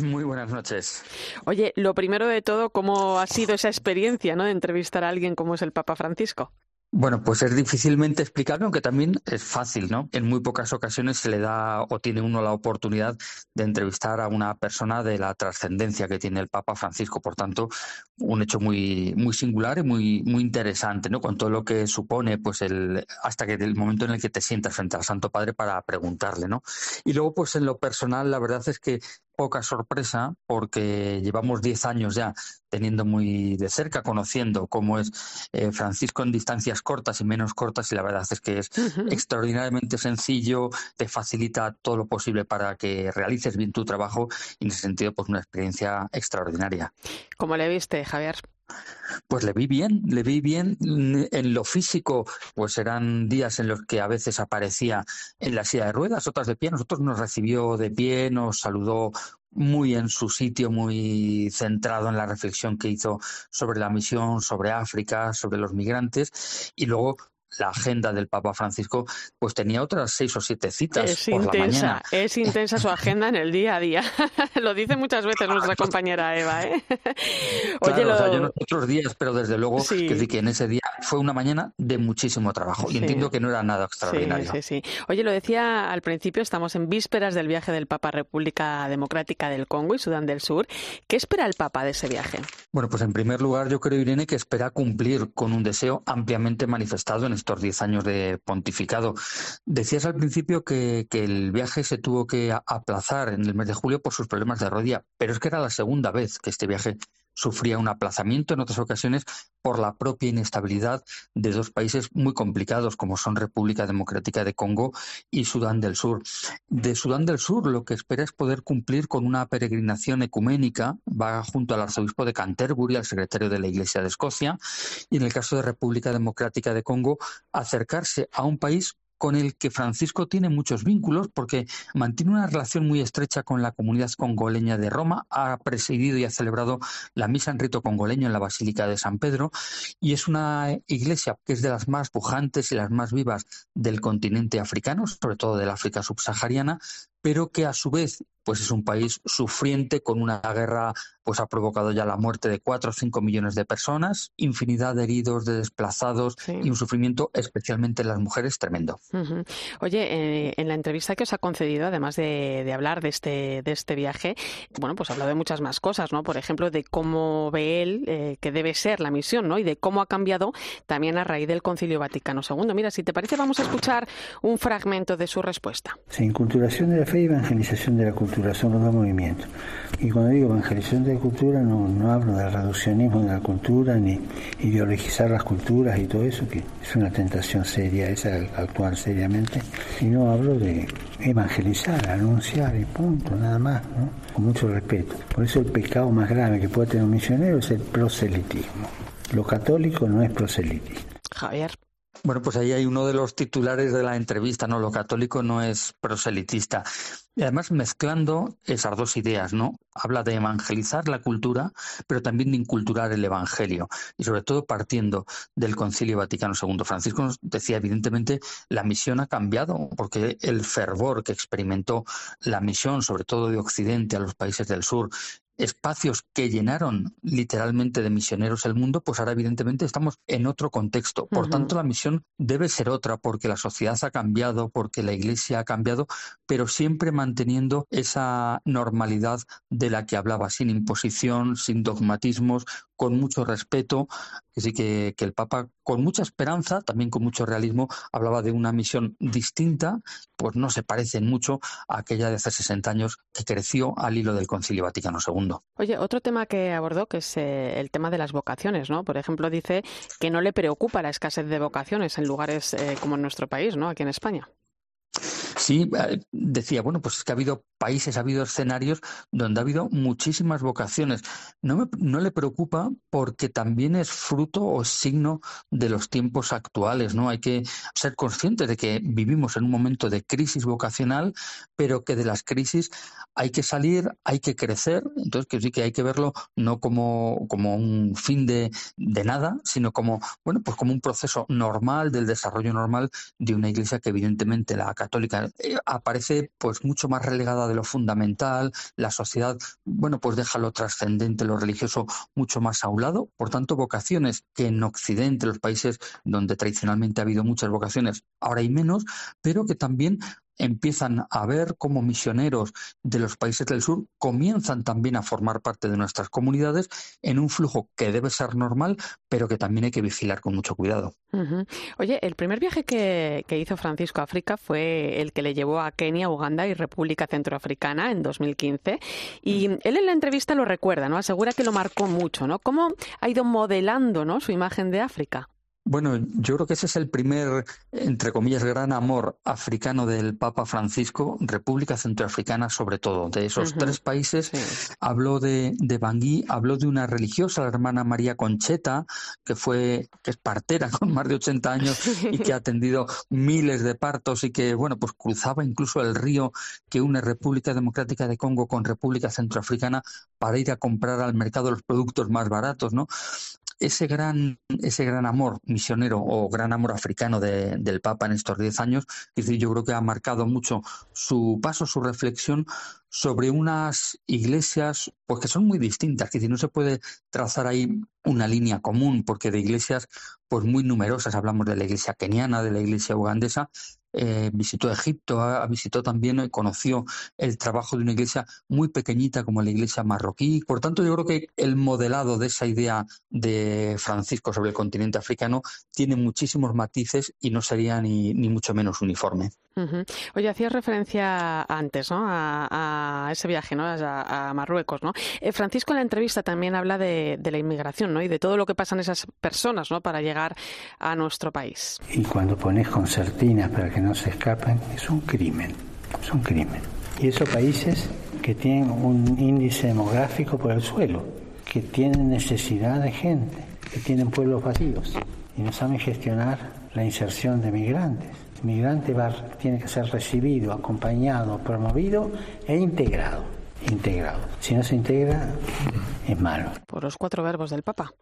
Muy buenas noches. Oye, lo primero de todo, ¿cómo ha sido esa experiencia ¿no? de entrevistar a alguien como es el Papa Francisco? Bueno, pues es difícilmente explicable, aunque también es fácil, ¿no? En muy pocas ocasiones se le da o tiene uno la oportunidad de entrevistar a una persona de la trascendencia que tiene el Papa Francisco. Por tanto, un hecho muy, muy singular y muy, muy interesante, ¿no? Con todo lo que supone, pues el, hasta que el momento en el que te sientas frente al Santo Padre para preguntarle, ¿no? Y luego, pues en lo personal, la verdad es que poca sorpresa porque llevamos diez años ya teniendo muy de cerca, conociendo cómo es eh, Francisco en distancias cortas y menos cortas y la verdad es que es extraordinariamente sencillo, te facilita todo lo posible para que realices bien tu trabajo y en ese sentido pues una experiencia extraordinaria. ¿Cómo le viste, Javier? Pues le vi bien, le vi bien en lo físico, pues eran días en los que a veces aparecía en la silla de ruedas, otras de pie, nosotros nos recibió de pie, nos saludó muy en su sitio, muy centrado en la reflexión que hizo sobre la misión, sobre África, sobre los migrantes, y luego la agenda del Papa Francisco, pues tenía otras seis o siete citas es por intensa, la mañana. Es intensa su agenda en el día a día. lo dice muchas veces nuestra compañera Eva. ¿eh? Oye, o sea, yo no otros días, pero desde luego que, que en ese día fue una mañana de muchísimo trabajo y entiendo que no era nada extraordinario. Sí, sí, sí. Oye, lo decía al principio, estamos en vísperas del viaje del Papa a República Democrática del Congo y Sudán del Sur. ¿Qué espera el Papa de ese viaje? Bueno, pues en primer lugar yo creo, Irene, que espera cumplir con un deseo ampliamente manifestado en estos diez años de pontificado. Decías al principio que, que el viaje se tuvo que aplazar en el mes de julio por sus problemas de rodilla, pero es que era la segunda vez que este viaje sufría un aplazamiento en otras ocasiones por la propia inestabilidad de dos países muy complicados como son República Democrática de Congo y Sudán del Sur. De Sudán del Sur lo que espera es poder cumplir con una peregrinación ecuménica, va junto al arzobispo de Canterbury, al secretario de la Iglesia de Escocia, y en el caso de República Democrática de Congo, acercarse a un país con el que Francisco tiene muchos vínculos porque mantiene una relación muy estrecha con la comunidad congoleña de Roma, ha presidido y ha celebrado la misa en rito congoleño en la Basílica de San Pedro y es una iglesia que es de las más pujantes y las más vivas del continente africano, sobre todo del África subsahariana, pero que a su vez pues es un país sufriente con una guerra pues ha provocado ya la muerte de cuatro o cinco millones de personas, infinidad de heridos, de desplazados y un sufrimiento especialmente en las mujeres tremendo. Oye, eh, en la entrevista que os ha concedido, además de, hablar de este, de este viaje, bueno, pues ha hablado de muchas más cosas, ¿no? Por ejemplo, de cómo ve él eh, que debe ser la misión, ¿no? Y de cómo ha cambiado también a raíz del Concilio Vaticano II. Mira, si te parece, vamos a escuchar un fragmento de su respuesta. Sí, inculturación de la fe y evangelización de la cultura son los dos movimientos. Y cuando digo evangelización de cultura no, no hablo del reduccionismo de la cultura ni ideologizar las culturas y todo eso, que es una tentación seria esa, actuar seriamente, sino hablo de evangelizar, anunciar y punto, nada más, ¿no? con mucho respeto. Por eso el pecado más grave que puede tener un misionero es el proselitismo. Lo católico no es proselitismo. Javier. Bueno, pues ahí hay uno de los titulares de la entrevista, ¿no? Lo católico no es proselitista. Y además mezclando esas dos ideas, ¿no? Habla de evangelizar la cultura, pero también de inculturar el evangelio. Y sobre todo partiendo del Concilio Vaticano II. Francisco nos decía, evidentemente, la misión ha cambiado, porque el fervor que experimentó la misión, sobre todo de Occidente a los países del sur, espacios que llenaron literalmente de misioneros el mundo, pues ahora evidentemente estamos en otro contexto. Por tanto, la misión debe ser otra porque la sociedad ha cambiado, porque la Iglesia ha cambiado, pero siempre manteniendo esa normalidad de la que hablaba, sin imposición, sin dogmatismos, con mucho respeto. Así que, que el Papa, con mucha esperanza, también con mucho realismo, hablaba de una misión distinta, pues no se parece mucho a aquella de hace 60 años que creció al hilo del Concilio Vaticano II. Oye, otro tema que abordó, que es eh, el tema de las vocaciones, ¿no? Por ejemplo, dice que no le preocupa la escasez de vocaciones en lugares eh, como en nuestro país, ¿no? Aquí en España. Sí, eh, decía, bueno, pues es que ha habido países, ha habido escenarios donde ha habido muchísimas vocaciones. No, no le preocupa porque también es fruto o signo de los tiempos actuales, ¿no? Hay que ser conscientes de que vivimos en un momento de crisis vocacional, pero que de las crisis hay que salir, hay que crecer, entonces que sí que hay que verlo no como, como un fin de, de nada, sino como, bueno, pues como un proceso normal del desarrollo normal de una iglesia que evidentemente la católica eh, aparece pues mucho más relegada de lo fundamental, la sociedad, bueno, pues deja lo trascendente, lo religioso mucho más a un lado, por tanto vocaciones que en Occidente, los países donde tradicionalmente ha habido muchas vocaciones, ahora hay menos, pero que también empiezan a ver cómo misioneros de los países del sur comienzan también a formar parte de nuestras comunidades en un flujo que debe ser normal, pero que también hay que vigilar con mucho cuidado. Oye, el primer viaje que, hizo Francisco a África fue el que le llevó a Kenia, Uganda y República Centroafricana en 2015. Y él en la entrevista lo recuerda, ¿no? Asegura que lo marcó mucho, ¿no? ¿Cómo ha ido modelando ¿no? su imagen de África? Bueno, yo creo que ese es el primer, entre comillas, gran amor africano del Papa Francisco, República Centroafricana sobre todo. De esos tres países habló de, de Bangui, habló de una religiosa, la hermana María Concheta, que fue, que es partera con más de 80 años y que ha atendido miles de partos y que, bueno, pues cruzaba incluso el río que une República Democrática de Congo con República Centroafricana para ir a comprar al mercado los productos más baratos, ¿no? Ese gran, ese gran amor misionero o gran amor africano del Papa en estos diez años, yo creo que ha marcado mucho su paso, su reflexión sobre unas iglesias pues que son muy distintas, que no se puede trazar ahí una línea común, porque de iglesias pues muy numerosas, hablamos de la iglesia keniana, de la iglesia ugandesa, eh, visitó Egipto, visitó también y conoció el trabajo de una iglesia muy pequeñita como la iglesia marroquí. Por tanto, yo creo que el modelado de esa idea de Francisco sobre el continente africano tiene muchísimos matices y no sería ni mucho menos uniforme. Oye, hacías referencia antes ¿no? a, ese viaje ¿no? a, Marruecos. ¿no? Eh, Francisco en la entrevista también habla de, de, la inmigración ¿no? y de todo lo que pasan esas personas ¿no? para llegar a nuestro país. Y cuando pones concertinas para que no se escapen, es un crimen, es un crimen. Y esos países que tienen un índice demográfico por el suelo, que tienen necesidad de gente, que tienen pueblos vacíos y no saben gestionar la inserción de migrantes migrante va, tiene que ser recibido, acompañado, promovido e integrado. Integrado. Si no se integra, es malo. Por los cuatro verbos del Papa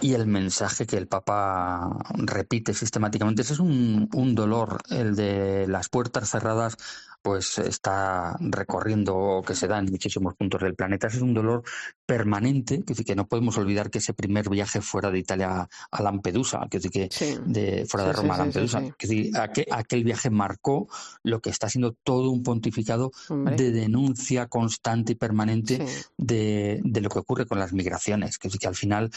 y el mensaje que el Papa repite sistemáticamente. Ese es un, un, dolor, el de las puertas cerradas pues está recorriendo que se da en muchísimos puntos del planeta. es un dolor permanente, que, que no podemos olvidar que ese primer viaje fuera de Italia a Lampedusa, que, que de, fuera de Roma a Lampedusa, que aquel, viaje marcó lo que está siendo todo un pontificado de denuncia constante y permanente de, de, lo que ocurre con las migraciones, que, que al final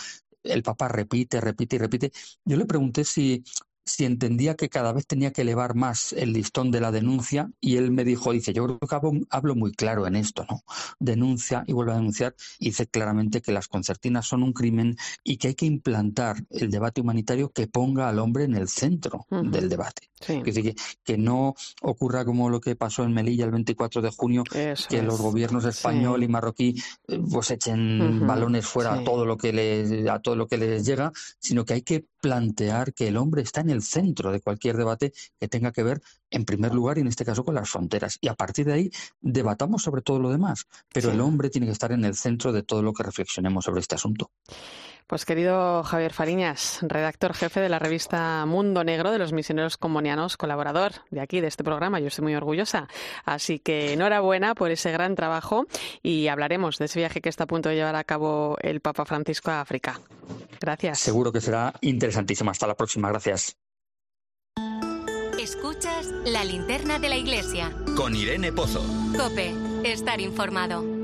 el Papa repite, repite y repite. Yo le pregunté si si entendía que cada vez tenía que elevar más el listón de la denuncia y él me dijo, dice, yo creo que hablo, muy claro en esto, ¿no? Denuncia y vuelve a denunciar y dice claramente que las concertinas son un crimen y que hay que implantar el debate humanitario que ponga al hombre en el centro del debate. Que, que, no ocurra como lo que pasó en Melilla el 24 de junio, que los gobiernos español y marroquí eh, pues echen balones fuera a todo lo que les, a todo lo que les llega, sino que hay que plantear que el hombre está en el centro de cualquier debate que tenga que ver en primer lugar y en este caso con las fronteras. Y a partir de ahí debatamos sobre todo lo demás. Pero el hombre tiene que estar en el centro de todo lo que reflexionemos sobre este asunto. Pues querido Javier Fariñas, redactor jefe de la revista Mundo Negro de los Misioneros Comunianos, colaborador de aquí, de este programa, yo estoy muy orgullosa. Así que enhorabuena por ese gran trabajo y hablaremos de ese viaje que está a punto de llevar a cabo el Papa Francisco a África. Gracias. Seguro que será interesantísimo. Hasta la próxima. Gracias. Escuchas la linterna de la iglesia. Con Irene Pozo. Cope, estar informado.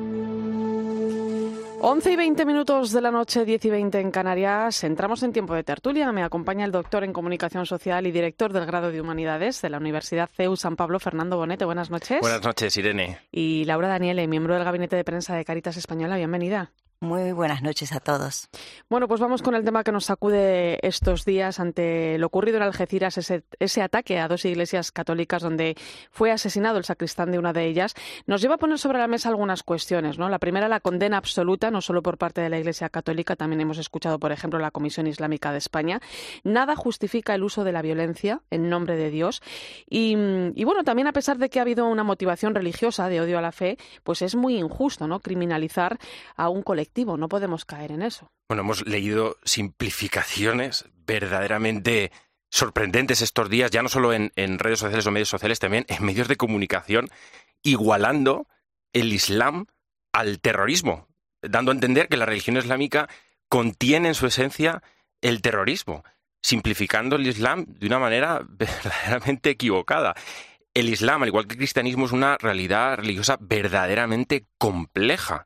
11 y 20 minutos de la noche, 10 y 20 en Canarias. Entramos en tiempo de tertulia. Me acompaña el doctor en comunicación social y director del grado de humanidades de la Universidad CEU San Pablo, Fernando Bonete. Buenas noches. Buenas noches, Irene. Y Laura Daniele, miembro del gabinete de prensa de Caritas Española. Bienvenida. Muy buenas noches a todos. Bueno, pues vamos con el tema que nos sacude estos días ante lo ocurrido en Algeciras, ese, ese, ataque a dos iglesias católicas donde fue asesinado el sacristán de una de ellas. Nos lleva a poner sobre la mesa algunas cuestiones. ¿no? La primera, la condena absoluta, no solo por parte de la Iglesia Católica, también hemos escuchado, por ejemplo, la Comisión Islámica de España. Nada justifica el uso de la violencia en nombre de Dios. Y, y bueno, también a pesar de que ha habido una motivación religiosa de odio a la fe, pues es muy injusto ¿no? criminalizar a un colectivo no podemos caer en eso. Bueno, hemos leído simplificaciones verdaderamente sorprendentes estos días, ya no solo en, redes sociales o medios sociales, también en medios de comunicación, igualando el Islam al terrorismo, dando a entender que la religión islámica contiene en su esencia el terrorismo, simplificando el Islam de una manera verdaderamente equivocada. El Islam, al igual que el cristianismo, es una realidad religiosa verdaderamente compleja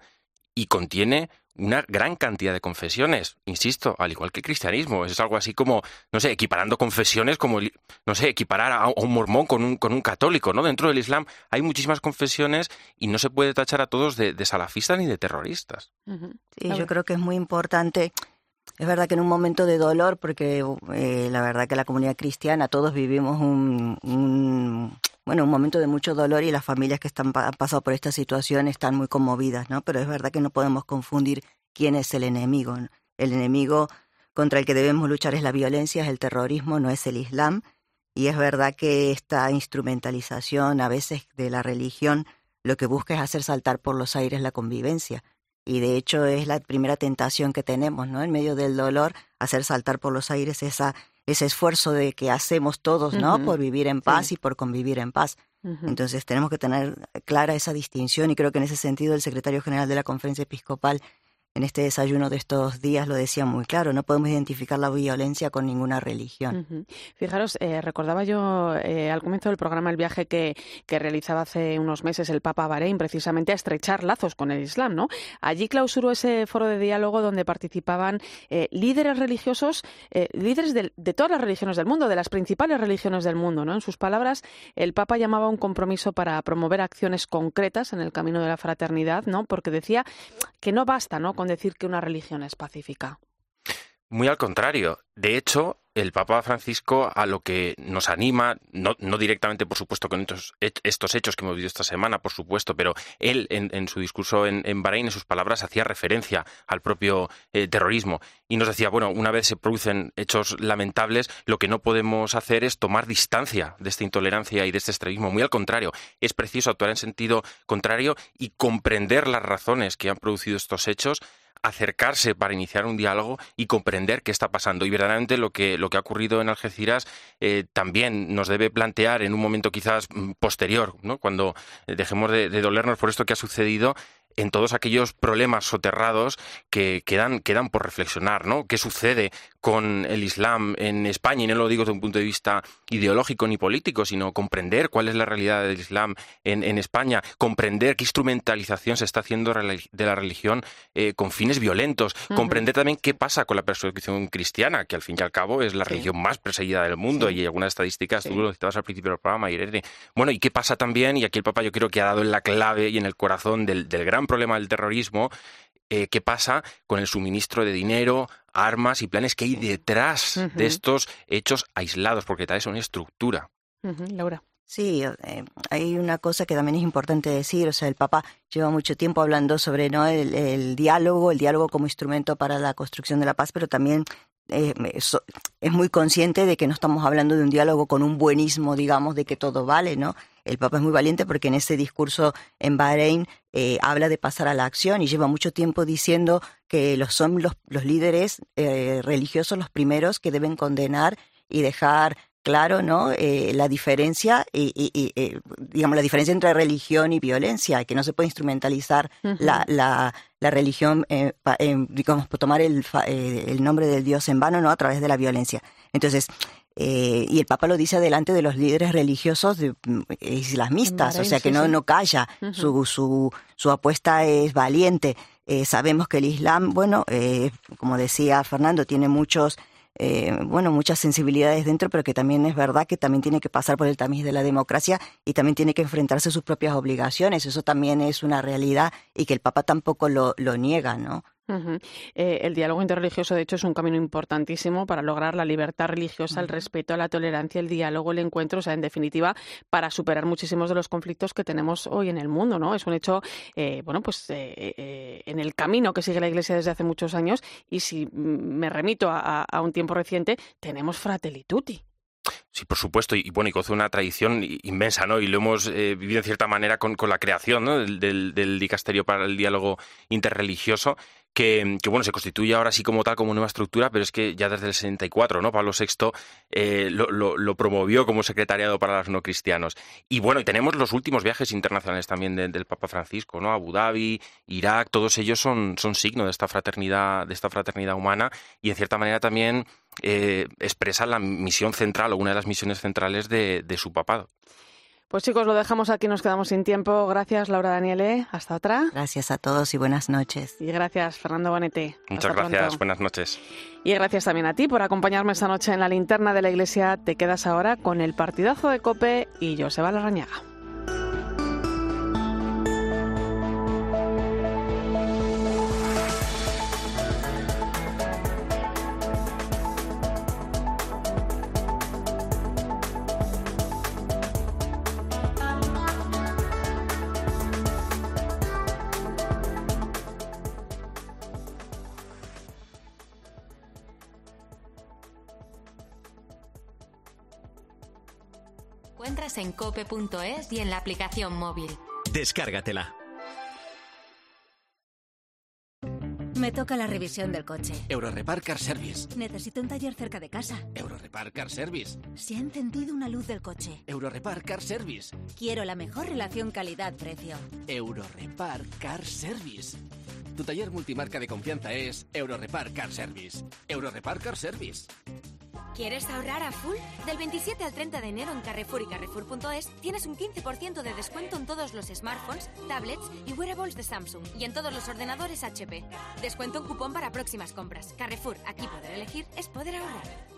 y contiene una gran cantidad de confesiones, insisto, al igual que el cristianismo. Es algo así como, no sé, equiparando confesiones como, no sé, equiparar a un mormón con un, con un católico, ¿no? Dentro del Islam hay muchísimas confesiones y no se puede tachar a todos de, salafistas ni de terroristas. Sí, yo creo que es muy importante. Es verdad que en un momento de dolor, porque eh, la verdad que la comunidad cristiana, todos vivimos un bueno, un momento de mucho dolor y las familias que están, han pasado por esta situación están muy conmovidas, ¿no? Pero es verdad que no podemos confundir quién es el enemigo. El enemigo contra el que debemos luchar es la violencia, es el terrorismo, no es el Islam. Y es verdad que esta instrumentalización a veces de la religión lo que busca es hacer saltar por los aires la convivencia. Y de hecho es la primera tentación que tenemos, ¿no? En medio del dolor, hacer saltar por los aires esa ese esfuerzo de que hacemos todos, ¿no? Por vivir en paz y por convivir en paz. Entonces tenemos que tener clara esa distinción y creo que en ese sentido el secretario general de la conferencia episcopal en este desayuno de estos días lo decía muy claro, no podemos identificar la violencia con ninguna religión. Fijaros, eh, recordaba yo eh, al comienzo del programa el viaje que, que, realizaba hace unos meses el Papa Bahrein precisamente a estrechar lazos con el Islam, ¿no? Allí clausuró ese foro de diálogo donde participaban eh, líderes religiosos, líderes de, de, todas las religiones del mundo, de las principales religiones del mundo, ¿no? En sus palabras, el Papa llamaba a un compromiso para promover acciones concretas en el camino de la fraternidad, ¿no? Porque decía que no basta, ¿no? Decir que una religión es pacífica. Muy al contrario. De hecho, el Papa Francisco a lo que nos anima, no, directamente, por supuesto, con estos, estos, hechos que hemos vivido esta semana, por supuesto, pero él en, su discurso en, en, Bahrein, en sus palabras, hacía referencia al propio eh, terrorismo y nos decía, bueno, una vez se producen hechos lamentables, lo que no podemos hacer es tomar distancia de esta intolerancia y de este extremismo. Muy al contrario, es preciso actuar en sentido contrario y comprender las razones que han producido estos hechos acercarse para iniciar un diálogo y comprender qué está pasando. Y verdaderamente lo que, lo que ha ocurrido en Algeciras eh, también nos debe plantear en un momento quizás mm, posterior, ¿no? cuando dejemos de, de dolernos por esto que ha sucedido, en todos aquellos problemas soterrados que quedan, quedan por reflexionar, ¿no? ¿Qué sucede con el Islam en España, y no lo digo desde un punto de vista ideológico ni político, sino comprender cuál es la realidad del Islam en, España, comprender qué instrumentalización se está haciendo de la religión eh, con fines violentos, comprender también qué pasa con la persecución cristiana, que al fin y al cabo es la religión más perseguida del mundo, y hay algunas estadísticas, tú lo citabas al principio del programa, Irene. Bueno, y qué pasa también, y aquí el Papa yo creo que ha dado en la clave y en el corazón del, del gran problema del terrorismo, eh, qué pasa con el suministro de dinero, armas y planes que hay detrás de estos hechos aislados, porque tal es una estructura. Laura. Sí, eh, hay una cosa que también es importante decir, o sea, el Papa lleva mucho tiempo hablando sobre ¿no? el, diálogo, el diálogo como instrumento para la construcción de la paz, pero también eh, es muy consciente de que no estamos hablando de un diálogo con un buenismo, digamos, de que todo vale, ¿no? El Papa es muy valiente porque en ese discurso en Bahrein eh, habla de pasar a la acción y lleva mucho tiempo diciendo que los, son los, los líderes eh, religiosos los primeros que deben condenar y dejar claro, ¿no? Eh, la diferencia y, eh, digamos la diferencia entre religión y violencia, que no se puede instrumentalizar la, la, la, religión, eh, digamos, tomar el, el nombre del Dios en vano, ¿no? A través de la violencia. Entonces, y el Papa lo dice delante de los líderes religiosos de, mm, islamistas, o sea que no, no calla, su, su, su apuesta es valiente. sabemos que el Islam, bueno, como decía Fernando, tiene muchos eh, bueno, muchas sensibilidades dentro, pero que también es verdad que también tiene que pasar por el tamiz de la democracia y también tiene que enfrentarse a sus propias obligaciones. Eso también es una realidad y que el Papa tampoco lo, lo niega, ¿no? Eh, el diálogo interreligioso, de hecho, es un camino importantísimo para lograr la libertad religiosa, el respeto, la tolerancia, el diálogo, el encuentro, o sea, en definitiva, para superar muchísimos de los conflictos que tenemos hoy en el mundo, ¿no? Es un hecho, eh, bueno, pues eh, en el camino que sigue la Iglesia desde hace muchos años y si me remito a, un tiempo reciente, tenemos Fratelli Tutti. Sí, por supuesto, y, bueno, y conoce una tradición inmensa, ¿no? Y lo hemos vivido en cierta manera con, la creación del, del, dicasterio para el diálogo interreligioso que, bueno, se constituye ahora sí como tal, como nueva estructura, pero es que ya desde el 64, ¿no? Pablo VI eh, lo, promovió como secretariado para los no cristianos. Y bueno, y tenemos los últimos viajes internacionales también del Papa Francisco, ¿no? Abu Dhabi, Irak, todos ellos son, son signo de esta fraternidad, de esta fraternidad humana y en cierta manera también eh, expresan la misión central o una de las misiones centrales de su papado. Pues chicos, lo dejamos aquí, nos quedamos sin tiempo. Gracias, Laura Daniele. Hasta otra. Gracias a todos y buenas noches. Y gracias, Fernando Bonete. Muchas gracias, buenas noches. Y gracias también a ti por acompañarme esta noche en la linterna de la iglesia. Te quedas ahora con el partidazo de Cope y Joseba Larrañaga. Y en la aplicación móvil. Descárgatela. Me toca la revisión del coche. Eurorepar Car Service. Necesito un taller cerca de casa. Eurorepar Car Service. Se ha encendido una luz del coche. Eurorepar Car Service. Quiero la mejor relación calidad-precio. Eurorepar Car Service. Tu taller multimarca de confianza es Eurorepar Car Service. Eurorepar Car Service. ¿Quieres ahorrar a full? Del 27 al 30 de enero en Carrefour y Carrefour.es tienes un 15% de descuento en todos los smartphones, tablets y wearables de Samsung y en todos los ordenadores HP. Descuento en cupón para próximas compras. Carrefour, aquí poder elegir es poder ahorrar.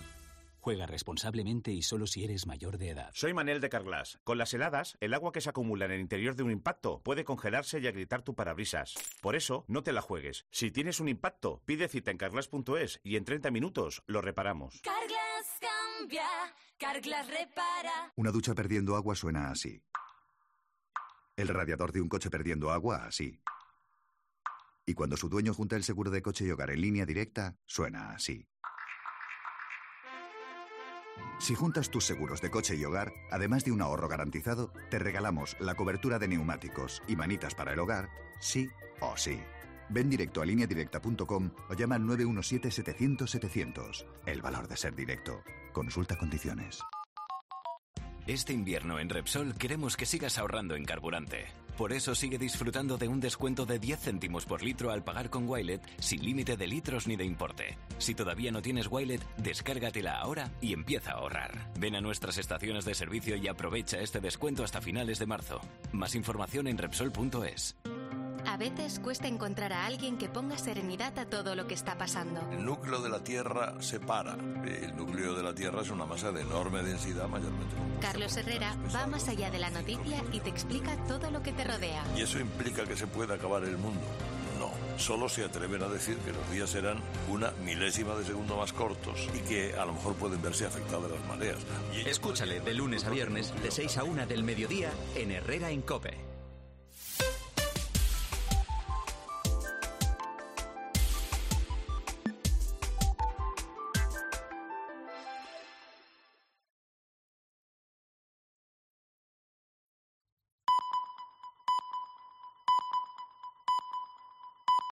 Juega responsablemente y solo si eres mayor de edad. Soy Manel de Carglass. Con las heladas, el agua que se acumula en el interior de un impacto puede congelarse y agrietar tu parabrisas. Por eso, no te la juegues. Si tienes un impacto, pide cita en carglass.es y en 30 minutos lo reparamos. Carglass cambia. Carglass repara. Una ducha perdiendo agua suena así. El radiador de un coche perdiendo agua así. Y cuando su dueño junta el seguro de coche y hogar en línea directa, suena así. Si juntas tus seguros de coche y hogar, además de un ahorro garantizado, te regalamos la cobertura de neumáticos y manitas para el hogar, sí o sí. Ven directo a lineadirecta.com o llama al 917-700-700. El valor de ser directo. Consulta condiciones. Este invierno en Repsol queremos que sigas ahorrando en carburante. Por eso sigue disfrutando de un descuento de 10 céntimos por litro al pagar con Wilet sin límite de litros ni de importe. Si todavía no tienes Wilet, descárgatela ahora y empieza a ahorrar. Ven a nuestras estaciones de servicio y aprovecha este descuento hasta finales de marzo. Más información en Repsol.es. A veces cuesta encontrar a alguien que ponga serenidad a todo lo que está pasando. El núcleo de la Tierra se para. El núcleo de la Tierra es una masa de enorme densidad, mayormente Carlos Herrera va más allá de la noticia y te explica todo lo que te rodea. ¿Y eso implica que se puede acabar el mundo? No, solo se atreven a decir que los días serán una milésima de segundo más cortos y que a lo mejor pueden verse afectadas las mareas. Escúchale de lunes a viernes de 6 a 1 del mediodía en Herrera en Cope.